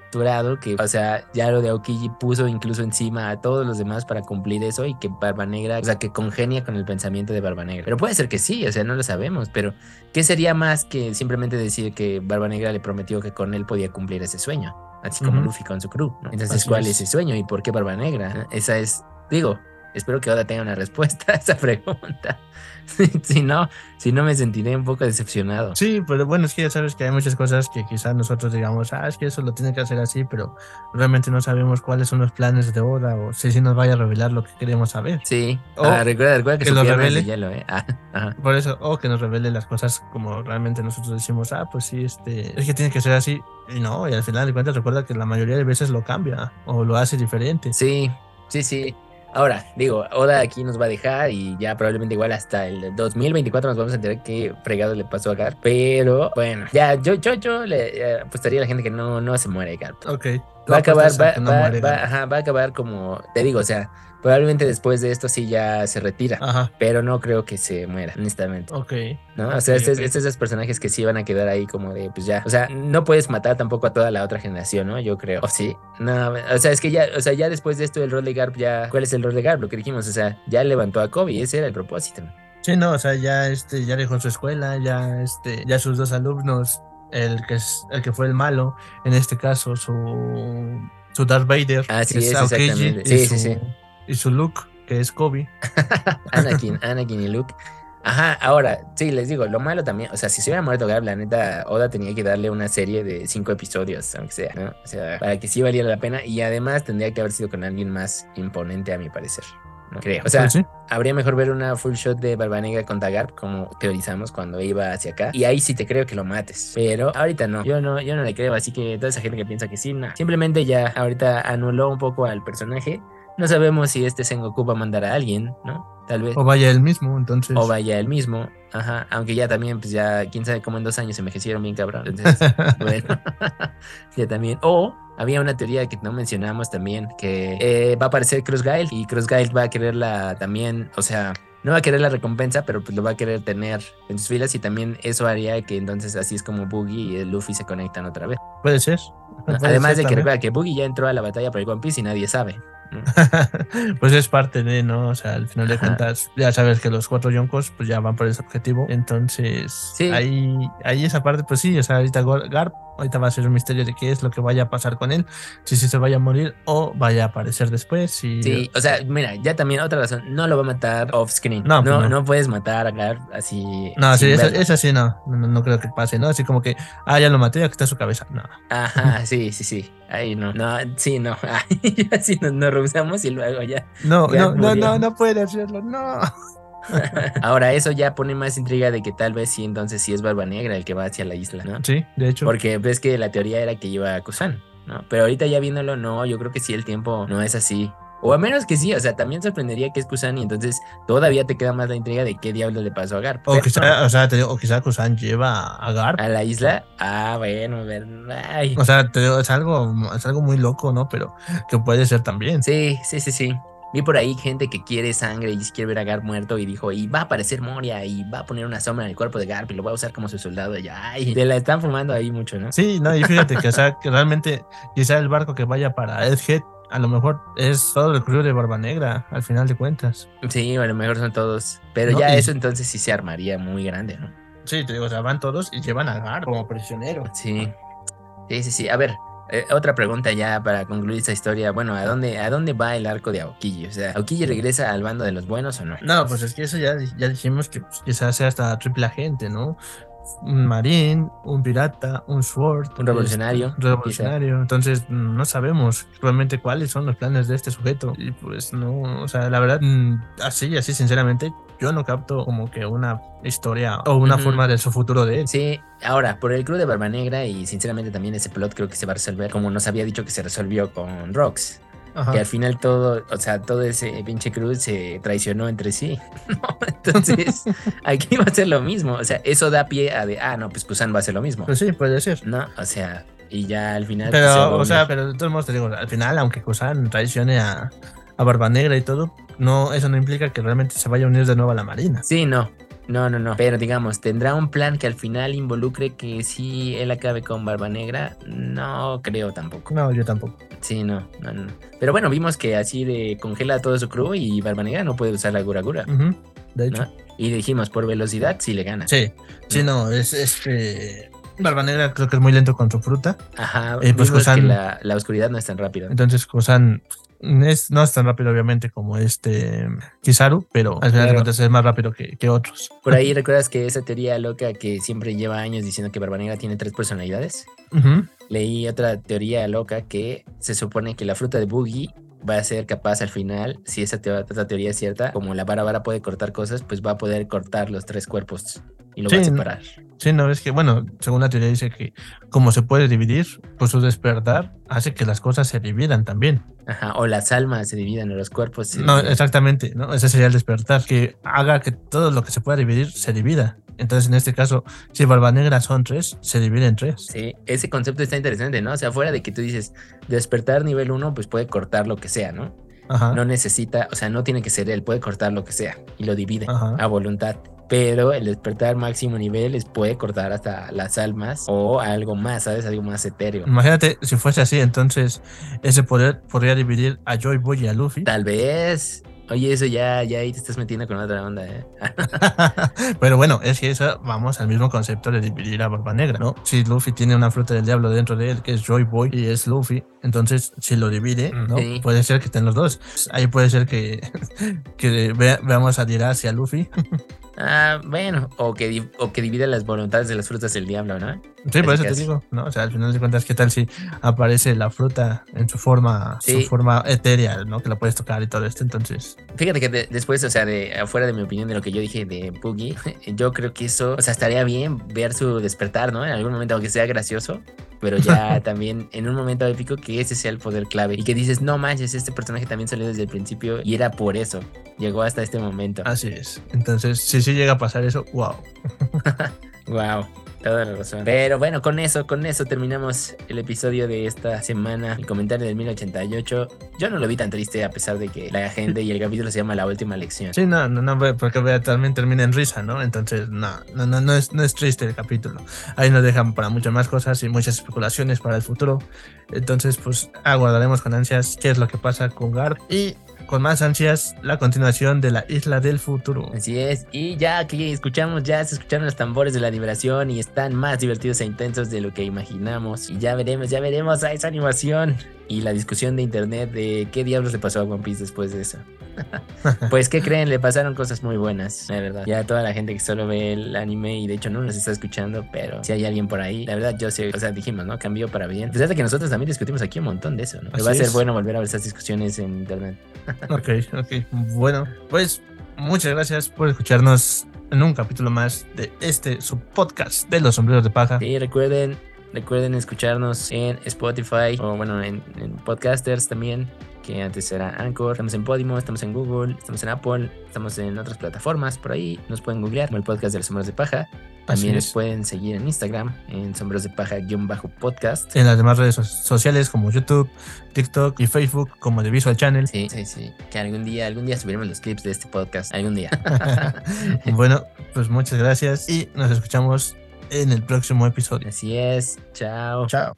que, o sea, ya lo de Aokiji puso incluso encima a todos los demás para cumplir eso y que Barba Negra, o sea, que congenia con el pensamiento de Barba Negra. Pero puede ser que sí, o sea, no lo sabemos, pero ¿qué sería más que simplemente decir que Barba Negra le prometió que con él podía cumplir ese sueño? Así como Luffy con su crew. Entonces, ¿cuál es. ese sueño y por qué Barba Negra? Esa es, digo, espero que Oda tenga una respuesta a esa pregunta. si no, si no me sentiré un poco decepcionado. Sí, pero bueno, es que ya sabes que hay muchas cosas que quizás nosotros digamos, ah, es que eso lo tiene que hacer así, pero realmente no sabemos cuáles son los planes de Oda o si, si nos vaya a revelar lo que queremos saber. Sí, o ah, recuerda, recuerda que, que revele. Hielo, ¿eh? ah, Por eso, o que nos revele las cosas como realmente nosotros decimos, ah, pues sí, este, es que tiene que ser así. Y no, y al final de cuentas recuerda que la mayoría de veces lo cambia o lo hace diferente. Sí, sí, sí. Ahora, digo, Oda aquí nos va a dejar y ya probablemente igual hasta el 2024 nos vamos a enterar qué fregado le pasó a Gar. Pero bueno, ya yo, yo, yo le apostaría a la gente que no, no se muere Gar. Ok. Va a acabar, va, va, va a acabar como, te digo, o sea, Probablemente después de esto sí ya se retira, pero no creo que se muera, honestamente. Ok. ¿No? o sea, este, es de esos personajes que sí van a quedar ahí como de, pues ya. O sea, no puedes matar tampoco a toda la otra generación, ¿no? Yo creo. ¿O sí? No, o sea, es que ya, o sea, ya después de esto el rol de Garp ya. ¿Cuál es el rol de Garp? Lo que dijimos, o sea, ya levantó a Kobe, ese era el propósito. Sí, no, o sea, ya este, ya dejó su escuela, ya este, ya sus dos alumnos, el que es, el que fue el malo, en este caso, su su Darth Vader. Ah, sí, es, exactamente. Sí, sí, sí y su Luke, que es Kobe. Anakin, Anakin y Luke. Ajá, ahora, sí, les digo, lo malo también, o sea, si se hubiera muerto Garp, la neta, Oda tenía que darle una serie de cinco episodios, aunque sea, ¿no? O sea, para que sí valiera la pena y además tendría que haber sido con alguien más imponente, a mi parecer. No creo. O sea, pues habría mejor ver una full shot de Barba Negra con Garp, como teorizamos cuando iba hacia acá. Y ahí sí te creo que lo mates. Pero ahorita no. Yo no, yo no le creo. Así que toda esa gente que piensa que sí, no. Simplemente ya ahorita anuló un poco al personaje no sabemos si este Sengoku va a mandar a alguien, ¿no? Tal vez. O vaya él mismo, entonces. O vaya él mismo, ajá. Aunque ya también, pues ya, quién sabe cómo en dos años se envejecieron bien cabrón. Entonces, bueno, ya también. O había una teoría que no mencionamos también, que eh, va a aparecer Cruz Gail y Cruz Gail va a quererla también, o sea, no va a querer la recompensa, pero pues lo va a querer tener en sus filas y también eso haría que entonces así es como Boogie y Luffy se conectan otra vez. Puede ser. Además de que recuerda que Boogie ya entró a la batalla por el One Piece y nadie sabe. pues es parte de, ¿no? O sea, al final de cuentas, ya sabes que los cuatro Yonkos pues ya van por ese objetivo. Entonces, ahí, ahí esa parte, pues sí, o sea, ahorita Garp Ahorita va a ser un misterio de qué es lo que vaya a pasar con él, si, si se vaya a morir o vaya a aparecer después. Sí, o sea, mira, ya también otra razón, no lo va a matar off screen. No, no, pues no. puedes matar a Gar así. No, sí, esa, sí no, no, creo que pase, ¿no? Así como que, ah, ya lo maté, aquí está su cabeza. No. Ajá, sí, sí, sí. Ahí no, no, sí, no. así nos, nos rehusamos y luego ya. No, no, no, no, no puede hacerlo, no. Ahora, eso ya pone más intriga de que tal vez sí, entonces sí es Barba Negra el que va hacia la isla, ¿no? Sí, de hecho. Porque ves que la teoría era que iba a Kusan, ¿no? Pero ahorita ya viéndolo, no, yo creo que sí el tiempo no es así. O a menos que sí, o sea, también sorprendería que es Kusan y entonces todavía te queda más la intriga de qué diablo le pasó a Gar. O quizá, o sea, te digo, o quizá Kusan lleva a Gar. A la isla. Ah, bueno, ver. O sea, te digo, es algo, es algo muy loco, ¿no? Pero que puede ser también. Sí, sí, sí, sí. Vi por ahí gente que quiere sangre y quiere ver a Garp muerto y dijo, y va a aparecer Moria y va a poner una sombra en el cuerpo de Garp y lo va a usar como su soldado. Y ay, te la están fumando ahí mucho, ¿no? Sí, no, y fíjate que, o sea, que realmente quizá el barco que vaya para Edgehead a lo mejor es todo el crew de Barba Negra, al final de cuentas. Sí, a lo mejor son todos. Pero ya eso entonces sí se armaría muy grande, ¿no? Sí, te digo, o sea, van todos y llevan a Garp como prisionero. Sí. Sí, sí, sí. A ver, eh, otra pregunta ya para concluir esta historia. Bueno, ¿a dónde, ¿a dónde va el arco de Aokiji? O sea, ¿Aokiji regresa al bando de los buenos o no? No, pues es que eso ya, ya dijimos que pues, quizás sea hasta triple agente, ¿no? Un marín, un pirata, un sword. Un revolucionario. este, revolucionario. Entonces mm, no sabemos realmente cuáles son los planes de este sujeto. Y pues no, o sea, la verdad, mm, así, así sinceramente, yo no capto como que una historia o una forma de su futuro de él. Sí, ahora, por el club de Barba Negra y sinceramente también ese plot creo que se va a resolver como nos había dicho que se resolvió con Rox. Ajá. Que al final todo, o sea, todo ese pinche cruz se traicionó entre sí. ¿no? Entonces, aquí va a ser lo mismo. O sea, eso da pie a de, ah, no, pues Kusan va a hacer lo mismo. Pues sí, puede ser. No, o sea, y ya al final. pues, se Pero, o sea, pero de todos modos te digo, al final, aunque Kusan traicione a, a Barba Negra y todo, no, eso no implica que realmente se vaya a unir de nuevo a la Marina. Sí, no. No, no, no. Pero digamos, ¿tendrá un plan que al final involucre que si él acabe con Barba Negra? No creo tampoco. No, yo tampoco. Sí, no, no, no. Pero bueno, vimos que así de congela a todo su crew y Barba Negra no puede usar la Gura Gura. De hecho. ¿no? Y dijimos, por velocidad sí le gana. Sí, sí, no, es este. Barba Negra creo que es muy lento con su fruta. Ajá, Eh, pues, que la, la oscuridad no es tan rápida. Entonces, Kusan es, no es tan rápido, obviamente, como este Kizaru, pero al final de cuentas es más rápido que, que otros. Por ahí recuerdas que esa teoría loca que siempre lleva años diciendo que Barba Negra tiene tres personalidades. Leí otra teoría loca que se supone que la fruta de Boogie va a ser capaz al final, si esa, teo- esa teoría es cierta, como la vara vara puede cortar cosas, pues va a poder cortar los tres cuerpos y lo va a separar. Sí, no, es que, bueno, según la teoría dice que como se puede dividir, pues su despertar hace que las cosas se dividan también. Ajá, o las almas se dividen en los cuerpos. se No, dividen. exactamente, ¿no? Ese sería el despertar, que haga que todo lo que se pueda dividir se divida. Entonces, en este caso, si Barba Negra son tres, se divide en tres. Sí, ese concepto está interesante, ¿no? O sea, fuera de que tú dices, despertar nivel 1, pues puede cortar lo que sea, ¿no? Ajá. No necesita, o sea, no tiene que ser él, puede cortar lo que sea y lo divide Ajá. a voluntad. Pero el despertar máximo nivel es puede cortar hasta las almas o algo más, ¿sabes? Algo más etéreo. Imagínate si fuese así, entonces ese poder podría dividir a Joy Boy y a Luffy. Tal vez. Oye, eso ya, ya ahí te estás metiendo con otra onda, ¿eh? Pero bueno, es que eso vamos al mismo concepto de dividir a Barba Negra, ¿no? Si Luffy tiene una fruta del diablo dentro de él, que es Joy Boy y es Luffy, entonces si lo divide, ¿no? Sí. Puede ser que estén los dos. Ahí puede ser que, que vea- veamos a Dira hacia Luffy. Ah, bueno, o que, o que divide las voluntades de las frutas del diablo, ¿no? Sí, por eso te digo, ¿no? O sea, al final de cuentas, ¿qué tal si aparece la fruta en su forma, Sí. su forma etérea, ¿no? Que la puedes tocar y todo esto, entonces. Fíjate que de- después, o sea, de afuera de mi opinión de lo que yo dije de Poogie, yo creo que eso, o sea, estaría bien ver su despertar, ¿no? En algún momento, aunque sea gracioso, pero ya también en un momento épico que ese sea el poder clave y que dices, no manches, este personaje también salió desde el principio y era por eso, llegó hasta este momento. Así es. Entonces, si sí llega a pasar eso, wow. Wow. Toda la razón. Pero bueno, con eso, con eso terminamos el episodio de esta semana. El comentario del 1088. Yo no lo vi tan triste a pesar de que la gente y el capítulo se llama La Última Lección. Sí, no, no, no, porque también termina en risa, ¿no? Entonces, no, no, no, no es, no es triste el capítulo. Ahí nos dejan para muchas más cosas y muchas especulaciones para el futuro. Entonces, pues aguardaremos con ansias qué es lo que pasa con Garp y con más ansias la continuación de la Isla del Futuro. Así es, y ya que escuchamos, ya se escucharon los tambores de la liberación y están más divertidos e intensos de lo que imaginamos. Y ya veremos, ya veremos a esa animación y la discusión de internet de qué diablos le pasó a One Piece después de eso. pues, ¿qué creen? Le pasaron cosas muy buenas, la verdad. Ya toda la gente que solo ve el anime y de hecho no nos está escuchando, pero si hay alguien por ahí, la verdad yo sé, o sea, dijimos, ¿no? Cambió para bien. Fíjate que nosotros también discutimos aquí un montón de eso, ¿no? Pero va a ser es. bueno volver a ver esas discusiones en internet. Ok, ok. Bueno, pues muchas gracias por escucharnos en un capítulo más de este su podcast de los sombreros de paja. Sí, recuerden, recuerden escucharnos en Spotify o bueno, en, en podcasters también, que antes era Anchor. Estamos en Podimo, estamos en Google, estamos en Apple, estamos en otras plataformas por ahí. Nos pueden googlear como el podcast de los sombreros de paja. También nos pueden seguir en Instagram, en sombreros de paja-podcast. En las demás redes so- sociales como YouTube, TikTok y Facebook como The Visual Channel. Sí, sí, sí. Que algún día, algún día subiremos los clips de este podcast. Algún día. bueno, pues muchas gracias y nos escuchamos en el próximo episodio. Así es. Chao. Chao.